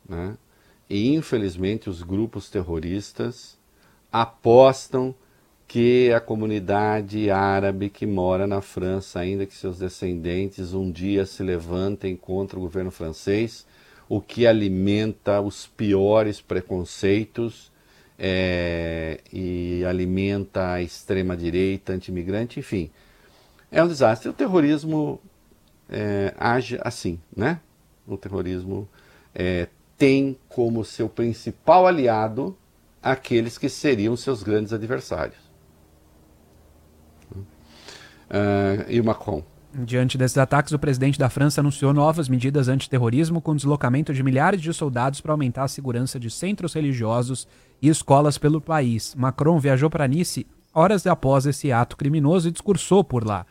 né? E infelizmente os grupos terroristas apostam que a comunidade árabe que mora na França, ainda que seus descendentes um dia se levantem contra o governo francês, o que alimenta os piores preconceitos é, e alimenta a extrema-direita, anti-imigrante, enfim. É um desastre. O terrorismo é, age assim, né? O terrorismo é, tem como seu principal aliado aqueles que seriam seus grandes adversários. Uh, e Macron. Diante desses ataques, o presidente da França anunciou novas medidas antiterrorismo com deslocamento de milhares de soldados para aumentar a segurança de centros religiosos e escolas pelo país. Macron viajou para Nice horas após esse ato criminoso e discursou por lá.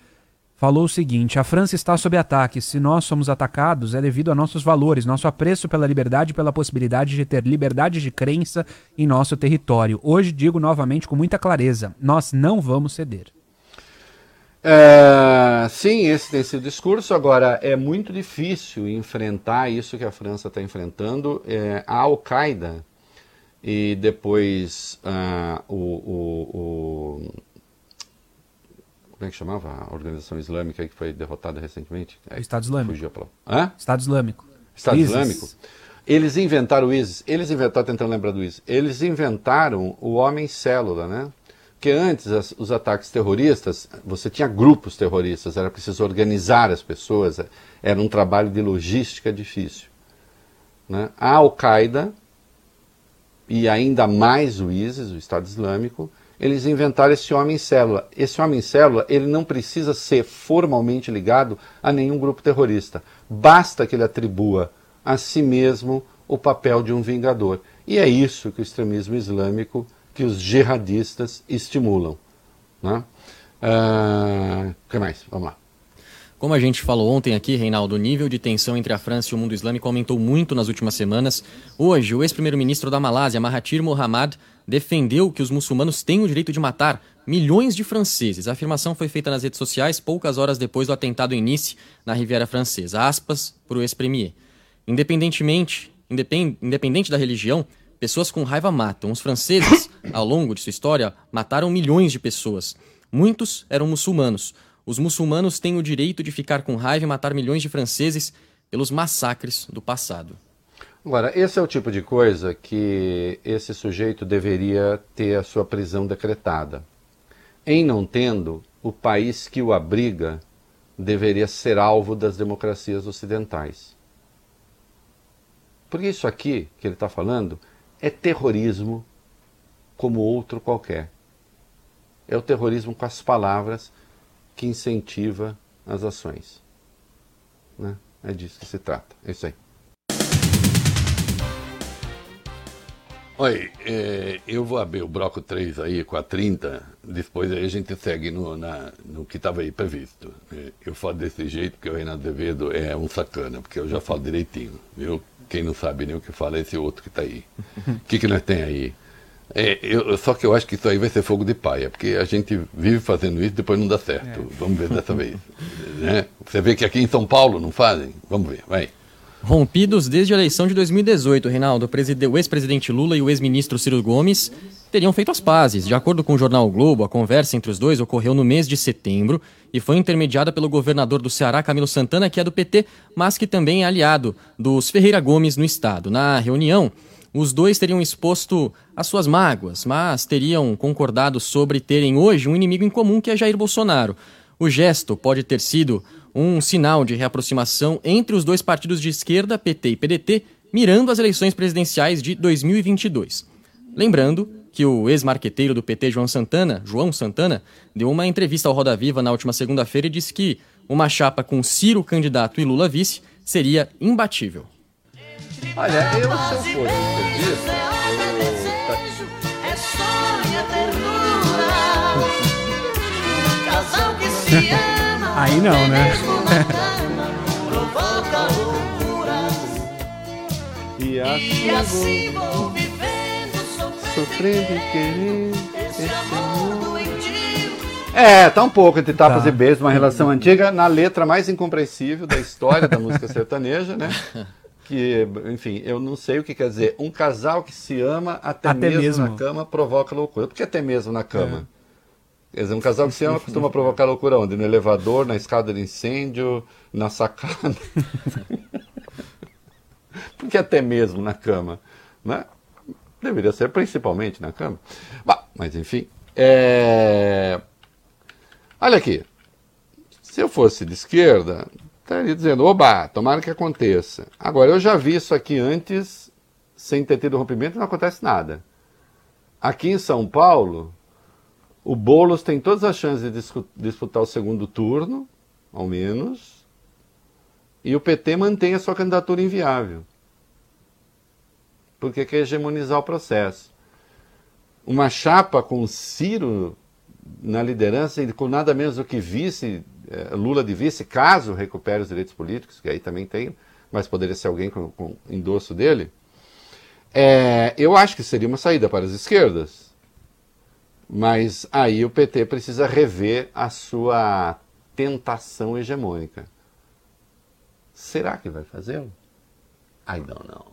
Falou o seguinte: a França está sob ataque. Se nós somos atacados, é devido a nossos valores, nosso apreço pela liberdade e pela possibilidade de ter liberdade de crença em nosso território. Hoje digo novamente com muita clareza: nós não vamos ceder. É, sim, esse tem sido o discurso. Agora, é muito difícil enfrentar isso que a França está enfrentando. É, a Al-Qaeda e depois uh, o, o, o, Como é que chamava a organização islâmica que foi derrotada recentemente? O Estado Islâmico. Fugiu pra... Hã? Estado Islâmico. Estado ISIS. Islâmico. Eles inventaram o ISIS. Eles inventaram, tentando lembrar do ISIS. Eles inventaram o homem célula, né? Porque antes, as, os ataques terroristas, você tinha grupos terroristas, era preciso organizar as pessoas, era um trabalho de logística difícil. Né? A Al-Qaeda e ainda mais o ISIS, o Estado Islâmico, eles inventaram esse homem-célula. Esse homem-célula, ele não precisa ser formalmente ligado a nenhum grupo terrorista. Basta que ele atribua a si mesmo o papel de um vingador. E é isso que o extremismo islâmico, que os jihadistas estimulam. Né? Uh, o que mais? Vamos lá. Como a gente falou ontem aqui, Reinaldo, o nível de tensão entre a França e o mundo islâmico aumentou muito nas últimas semanas. Hoje, o ex-primeiro-ministro da Malásia, Mahathir Mohamad, defendeu que os muçulmanos têm o direito de matar milhões de franceses. A afirmação foi feita nas redes sociais poucas horas depois do atentado em Nice, na Riviera Francesa. Aspas para o ex-premier. Independentemente, independ, independente da religião, pessoas com raiva matam. Os franceses, [laughs] ao longo de sua história, mataram milhões de pessoas. Muitos eram muçulmanos. Os muçulmanos têm o direito de ficar com raiva e matar milhões de franceses pelos massacres do passado. Agora, esse é o tipo de coisa que esse sujeito deveria ter a sua prisão decretada. Em não tendo, o país que o abriga deveria ser alvo das democracias ocidentais. Porque isso aqui que ele está falando é terrorismo como outro qualquer. É o terrorismo com as palavras que incentiva as ações. Né? É disso que se trata. É isso aí. Oi, é, eu vou abrir o bloco 3 aí com a 30, depois aí a gente segue no, na, no que estava aí previsto. É, eu falo desse jeito porque o Renato Devedo é um sacana, porque eu já falo direitinho, viu? Quem não sabe nem o que fala é esse outro que está aí. O que, que nós tem aí? É, eu, só que eu acho que isso aí vai ser fogo de paia, porque a gente vive fazendo isso e depois não dá certo. É. Vamos ver dessa vez. [laughs] Né? Você vê que aqui em São Paulo não fazem? Vamos ver, vai. Rompidos desde a eleição de 2018, Reinaldo, o ex-presidente Lula e o ex-ministro Ciro Gomes teriam feito as pazes. De acordo com o jornal o Globo, a conversa entre os dois ocorreu no mês de setembro e foi intermediada pelo governador do Ceará, Camilo Santana, que é do PT, mas que também é aliado dos Ferreira Gomes no estado. Na reunião, os dois teriam exposto as suas mágoas, mas teriam concordado sobre terem hoje um inimigo em comum que é Jair Bolsonaro. O gesto pode ter sido um sinal de reaproximação entre os dois partidos de esquerda, PT e PDT, mirando as eleições presidenciais de 2022. Lembrando que o ex-marqueteiro do PT, João Santana, João Santana, deu uma entrevista ao Roda Viva na última segunda-feira e disse que uma chapa com Ciro candidato e Lula vice seria imbatível. Olha, eu se eu fosse petista, Aí não, né? [laughs] e assim, assim vou vivendo, sofrendo e querendo esse amor É, tá um pouco entre tapas tá. e beijos, uma relação antiga, na letra mais incompreensível da história da música sertaneja, né? [laughs] que, enfim, eu não sei o que quer dizer. Um casal que se ama até, até mesmo, mesmo, na cama provoca loucura. Por que até mesmo na cama? É. Quer dizer, um casal que se ama costuma provocar loucura onde? No elevador, na escada de incêndio, na sacada. [laughs] Por que até mesmo na cama? Né? Deveria ser principalmente na cama. Bah, mas enfim. É... Olha aqui. Se eu fosse de esquerda, estaria dizendo, oba, tomara que aconteça. Agora, eu já vi isso aqui antes, sem ter tido rompimento, não acontece nada. Aqui em São Paulo, o Boulos tem todas as chances de disputar o segundo turno, ao menos, e o PT mantém a sua candidatura inviável. Porque quer hegemonizar o processo. Uma chapa com Ciro na liderança e com nada menos do que vice é, Lula de vice, caso recupere os direitos políticos, que aí também tem, mas poderia ser alguém com, com endosso dele, é, eu acho que seria uma saída para as esquerdas. Mas aí o PT precisa rever a sua tentação hegemônica. Será que vai fazê-lo? I don't know.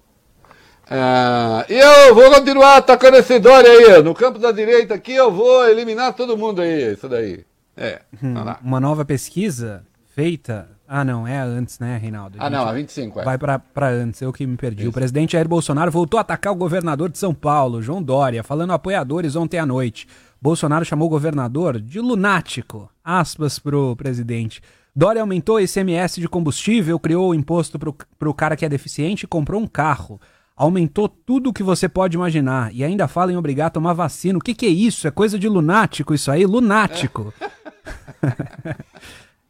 Ah, e eu vou continuar atacando esse Dória aí. No campo da direita aqui eu vou eliminar todo mundo aí. Isso daí. É. Hum, lá. uma nova pesquisa feita. Ah, não, é a antes, né, Reinaldo? Ah, não, a 25, é. Vai pra antes, eu que me perdi. O presidente Jair Bolsonaro voltou a atacar o governador de São Paulo, João Dória, falando a apoiadores ontem à noite. Bolsonaro chamou o governador de lunático. Aspas pro presidente. Dória aumentou o ICMS de combustível, criou o imposto pro, pro cara que é deficiente e comprou um carro. Aumentou tudo o que você pode imaginar. E ainda fala em obrigar a tomar vacina. O que, que é isso? É coisa de lunático isso aí? Lunático.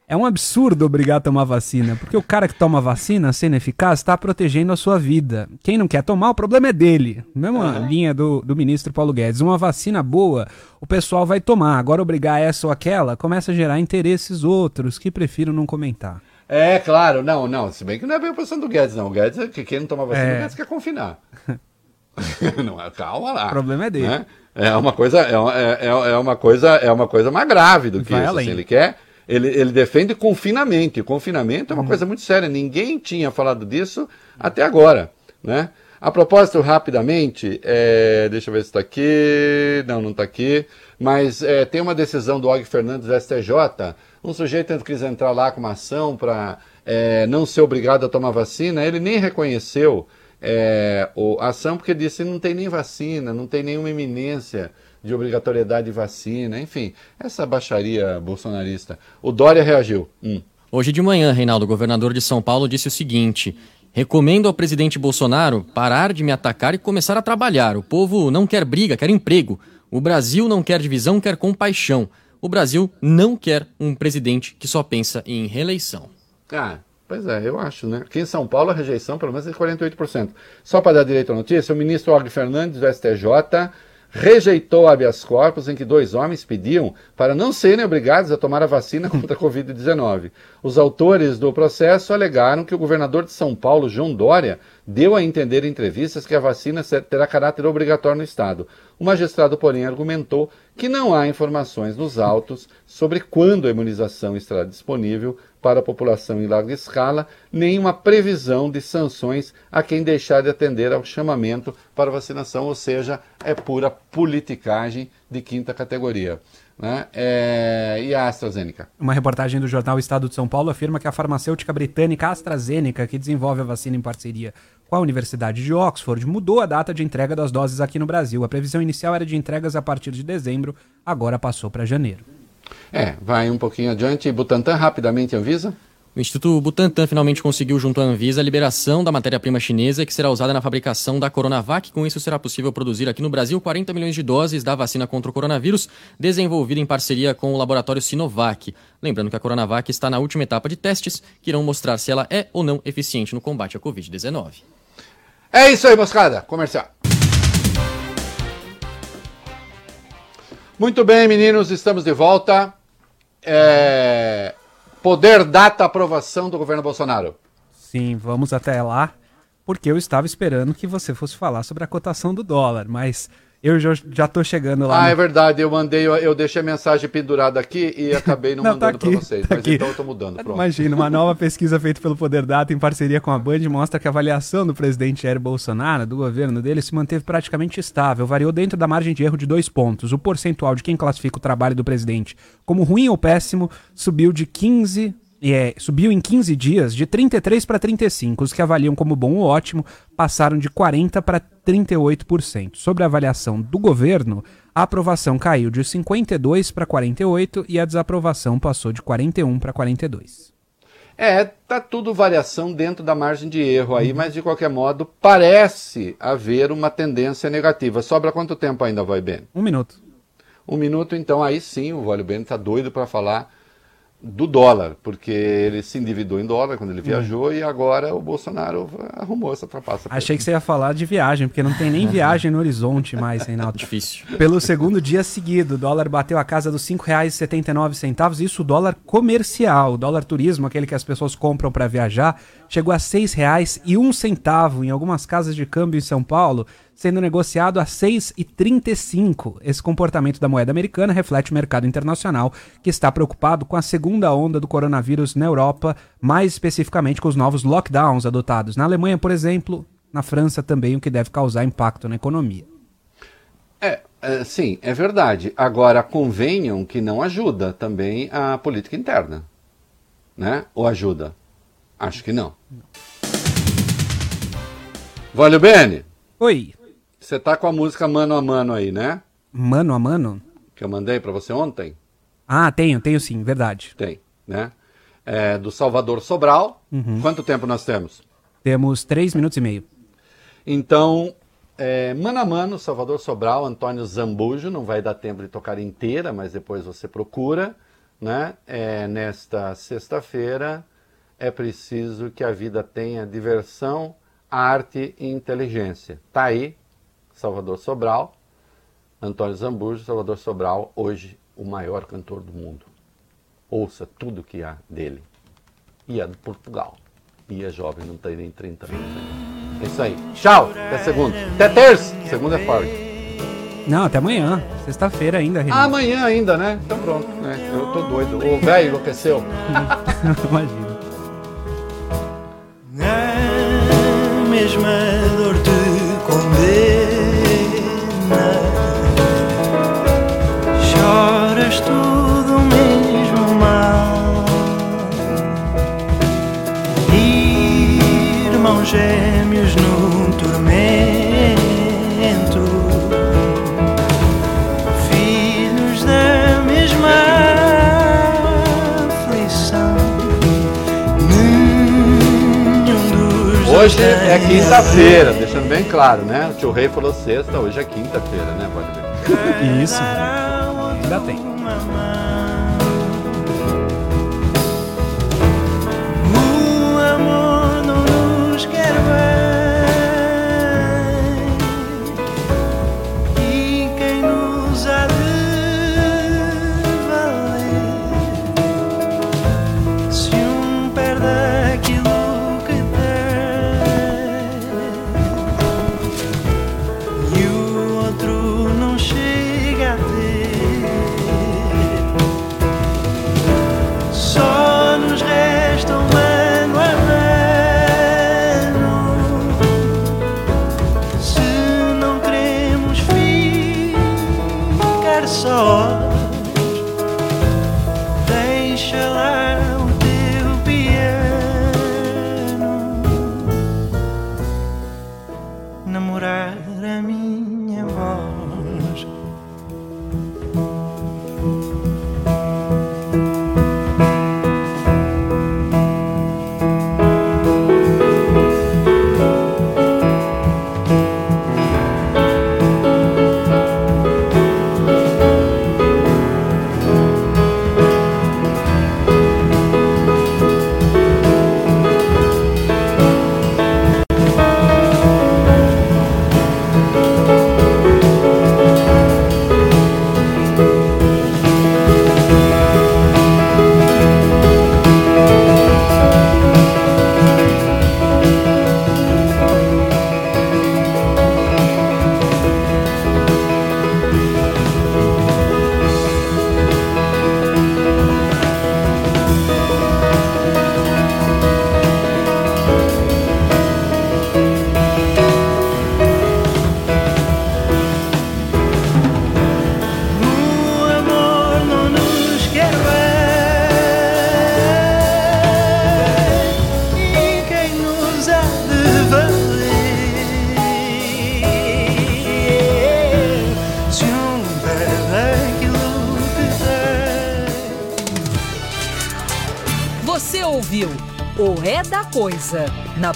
É um absurdo obrigar a tomar vacina, porque o cara que toma vacina sendo eficaz está protegendo a sua vida. Quem não quer tomar, o problema é dele. Mesma linha do, do ministro Paulo Guedes. Uma vacina boa, o pessoal vai tomar. Agora obrigar essa ou aquela começa a gerar interesses outros que prefiro não comentar. É, claro, não, não. Se bem que não é bem a posição do Guedes, não. O Guedes, é que quem não toma vacina, É. o Guedes quer confinar. [laughs] não, calma lá. O problema é dele. né? É uma coisa, é, uma- é, é- é uma coisa, é uma coisa mais grave do que Vai isso. assim. ele quer, ele, ele defende confinamento. E confinamento é Uhum. uma coisa muito séria. Ninguém tinha falado disso até agora, né? A propósito, rapidamente, é, deixa eu ver se está aqui. Não, não está aqui. Mas é, tem uma decisão do Og Fernandes STJ. Um sujeito quis entrar lá com uma ação para não ser obrigado a tomar vacina. Ele nem reconheceu é, a ação porque disse não tem nem vacina, não tem nenhuma iminência de obrigatoriedade de vacina. Enfim, essa baixaria bolsonarista. O Dória reagiu. Hum. Hoje de manhã, Reinaldo, o governador de São Paulo, disse o seguinte: recomendo ao presidente Bolsonaro parar de me atacar e começar a trabalhar. O povo não quer briga, quer emprego. O Brasil não quer divisão, quer compaixão. O Brasil não quer um presidente que só pensa em reeleição. Ah, pois é, eu acho, né? Aqui em São Paulo a rejeição pelo menos é de 48%. Só para dar direito à notícia, o ministro Og Fernandes do STJ rejeitou habeas corpus em que dois homens pediam para não serem obrigados a tomar a vacina contra a [laughs] Covid-19. Os autores do processo alegaram que o governador de São Paulo, João Dória, deu a entender em entrevistas que a vacina terá caráter obrigatório no Estado. O magistrado, porém, argumentou que não há informações nos autos sobre quando a imunização estará disponível para a população em larga escala, nem uma previsão de sanções a quem deixar de atender ao chamamento para vacinação, ou seja, é pura politicagem de quinta categoria. Né? É, E a AstraZeneca? Uma reportagem do jornal Estado de São Paulo afirma que a farmacêutica britânica AstraZeneca, que desenvolve a vacina em parceria com a Universidade de Oxford, mudou a data de entrega das doses aqui no Brasil. A previsão inicial era de entregas a partir de dezembro, agora passou para janeiro. É, vai um pouquinho adiante. Butantan, rapidamente, Anvisa? O Instituto Butantan finalmente conseguiu, junto à Anvisa, a liberação da matéria-prima chinesa que será usada na fabricação da Coronavac. Com isso, será possível produzir aqui no Brasil 40 milhões de doses da vacina contra o coronavírus, desenvolvida em parceria com o laboratório Sinovac. Lembrando que a Coronavac está na última etapa de testes, que irão mostrar se ela é ou não eficiente no combate à Covid-19. É isso aí, moscada. Comercial. Muito bem, meninos, estamos de volta. É, Poder data aprovação do governo Bolsonaro. Sim, vamos até lá, porque eu estava esperando que você fosse falar sobre a cotação do dólar, mas eu já, tô chegando lá. Ah, no- é verdade, eu mandei, eu, eu deixei a mensagem pendurada aqui e acabei não, [laughs] Não, tá mandando aqui, para vocês. tá mas aqui. então eu tô mudando, pronto. Imagina, uma nova pesquisa feita pelo Poder Data em parceria com a Band mostra que a avaliação do presidente Jair Bolsonaro, do governo dele, se manteve praticamente estável, variou dentro da margem de erro de dois pontos. O percentual de quem classifica o trabalho do presidente como ruim ou péssimo subiu de 15 é, subiu em 15 dias de 33 para 35. Os que avaliam como bom ou ótimo passaram de 40 para 38%. Sobre a avaliação do governo, a aprovação caiu de 52 para 48 e a desaprovação passou de 41 para 42. É, tá tudo variação dentro da margem de erro aí, mas de qualquer modo parece haver uma tendência negativa. Sobra quanto tempo ainda, vai bem? Um minuto. Um minuto, então aí sim o Vólio Bene está doido para falar do dólar, porque ele se endividou em dólar quando ele viajou e agora o Bolsonaro arrumou essa trapaça. Achei que você ia falar de viagem, porque não tem nem [laughs] viagem no horizonte mais, Reinaldo. Difícil. Pelo segundo dia seguido, o dólar bateu a casa dos R$ 5,79, isso o dólar comercial, o dólar turismo, aquele que as pessoas compram para viajar, chegou a R$ 6,01 em algumas casas de câmbio em São Paulo, sendo negociado a 6,35. Esse comportamento da moeda americana reflete o mercado internacional, que está preocupado com a segunda onda do coronavírus na Europa, mais especificamente com os novos lockdowns adotados. Na Alemanha, por exemplo, na França também, o que deve causar impacto na economia. É, é, sim, é verdade. Agora, convenham que não ajuda também a política interna. Né? Ou ajuda? Acho que não. Vale Bene, Oi, você tá com a música mano a mano aí, né? mano a mano? Que eu mandei para você ontem? Ah, tenho, tenho sim, verdade. Tem, né? É, do Salvador Sobral. Uhum. Quanto tempo nós temos? Temos três minutos e meio. Então, é, mano a mano, Salvador Sobral, Antônio Zambujo, não vai dar tempo de tocar inteira, mas depois você procura, né? É, nesta sexta-feira é preciso que a vida tenha diversão, arte e inteligência. Tá aí, Salvador Sobral, Antônio Zambujo, Salvador Sobral, hoje o maior cantor do mundo. Ouça tudo que há dele. E é de Portugal. E é jovem, não tem nem 30 anos ainda. É isso aí. Tchau. Até segunda. Até terça. Segunda é forte. Não, até amanhã. Sexta-feira ainda, Renan. Amanhã ainda, né? Então pronto. Né? Eu tô doido. O velho enlouqueceu. [laughs] Imagina. A mesma Hoje é quinta-feira, deixando bem claro, né? O tio Rei falou sexta, hoje é quinta-feira, né? Pode ver. Isso. Ainda tem.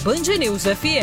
Band News FM.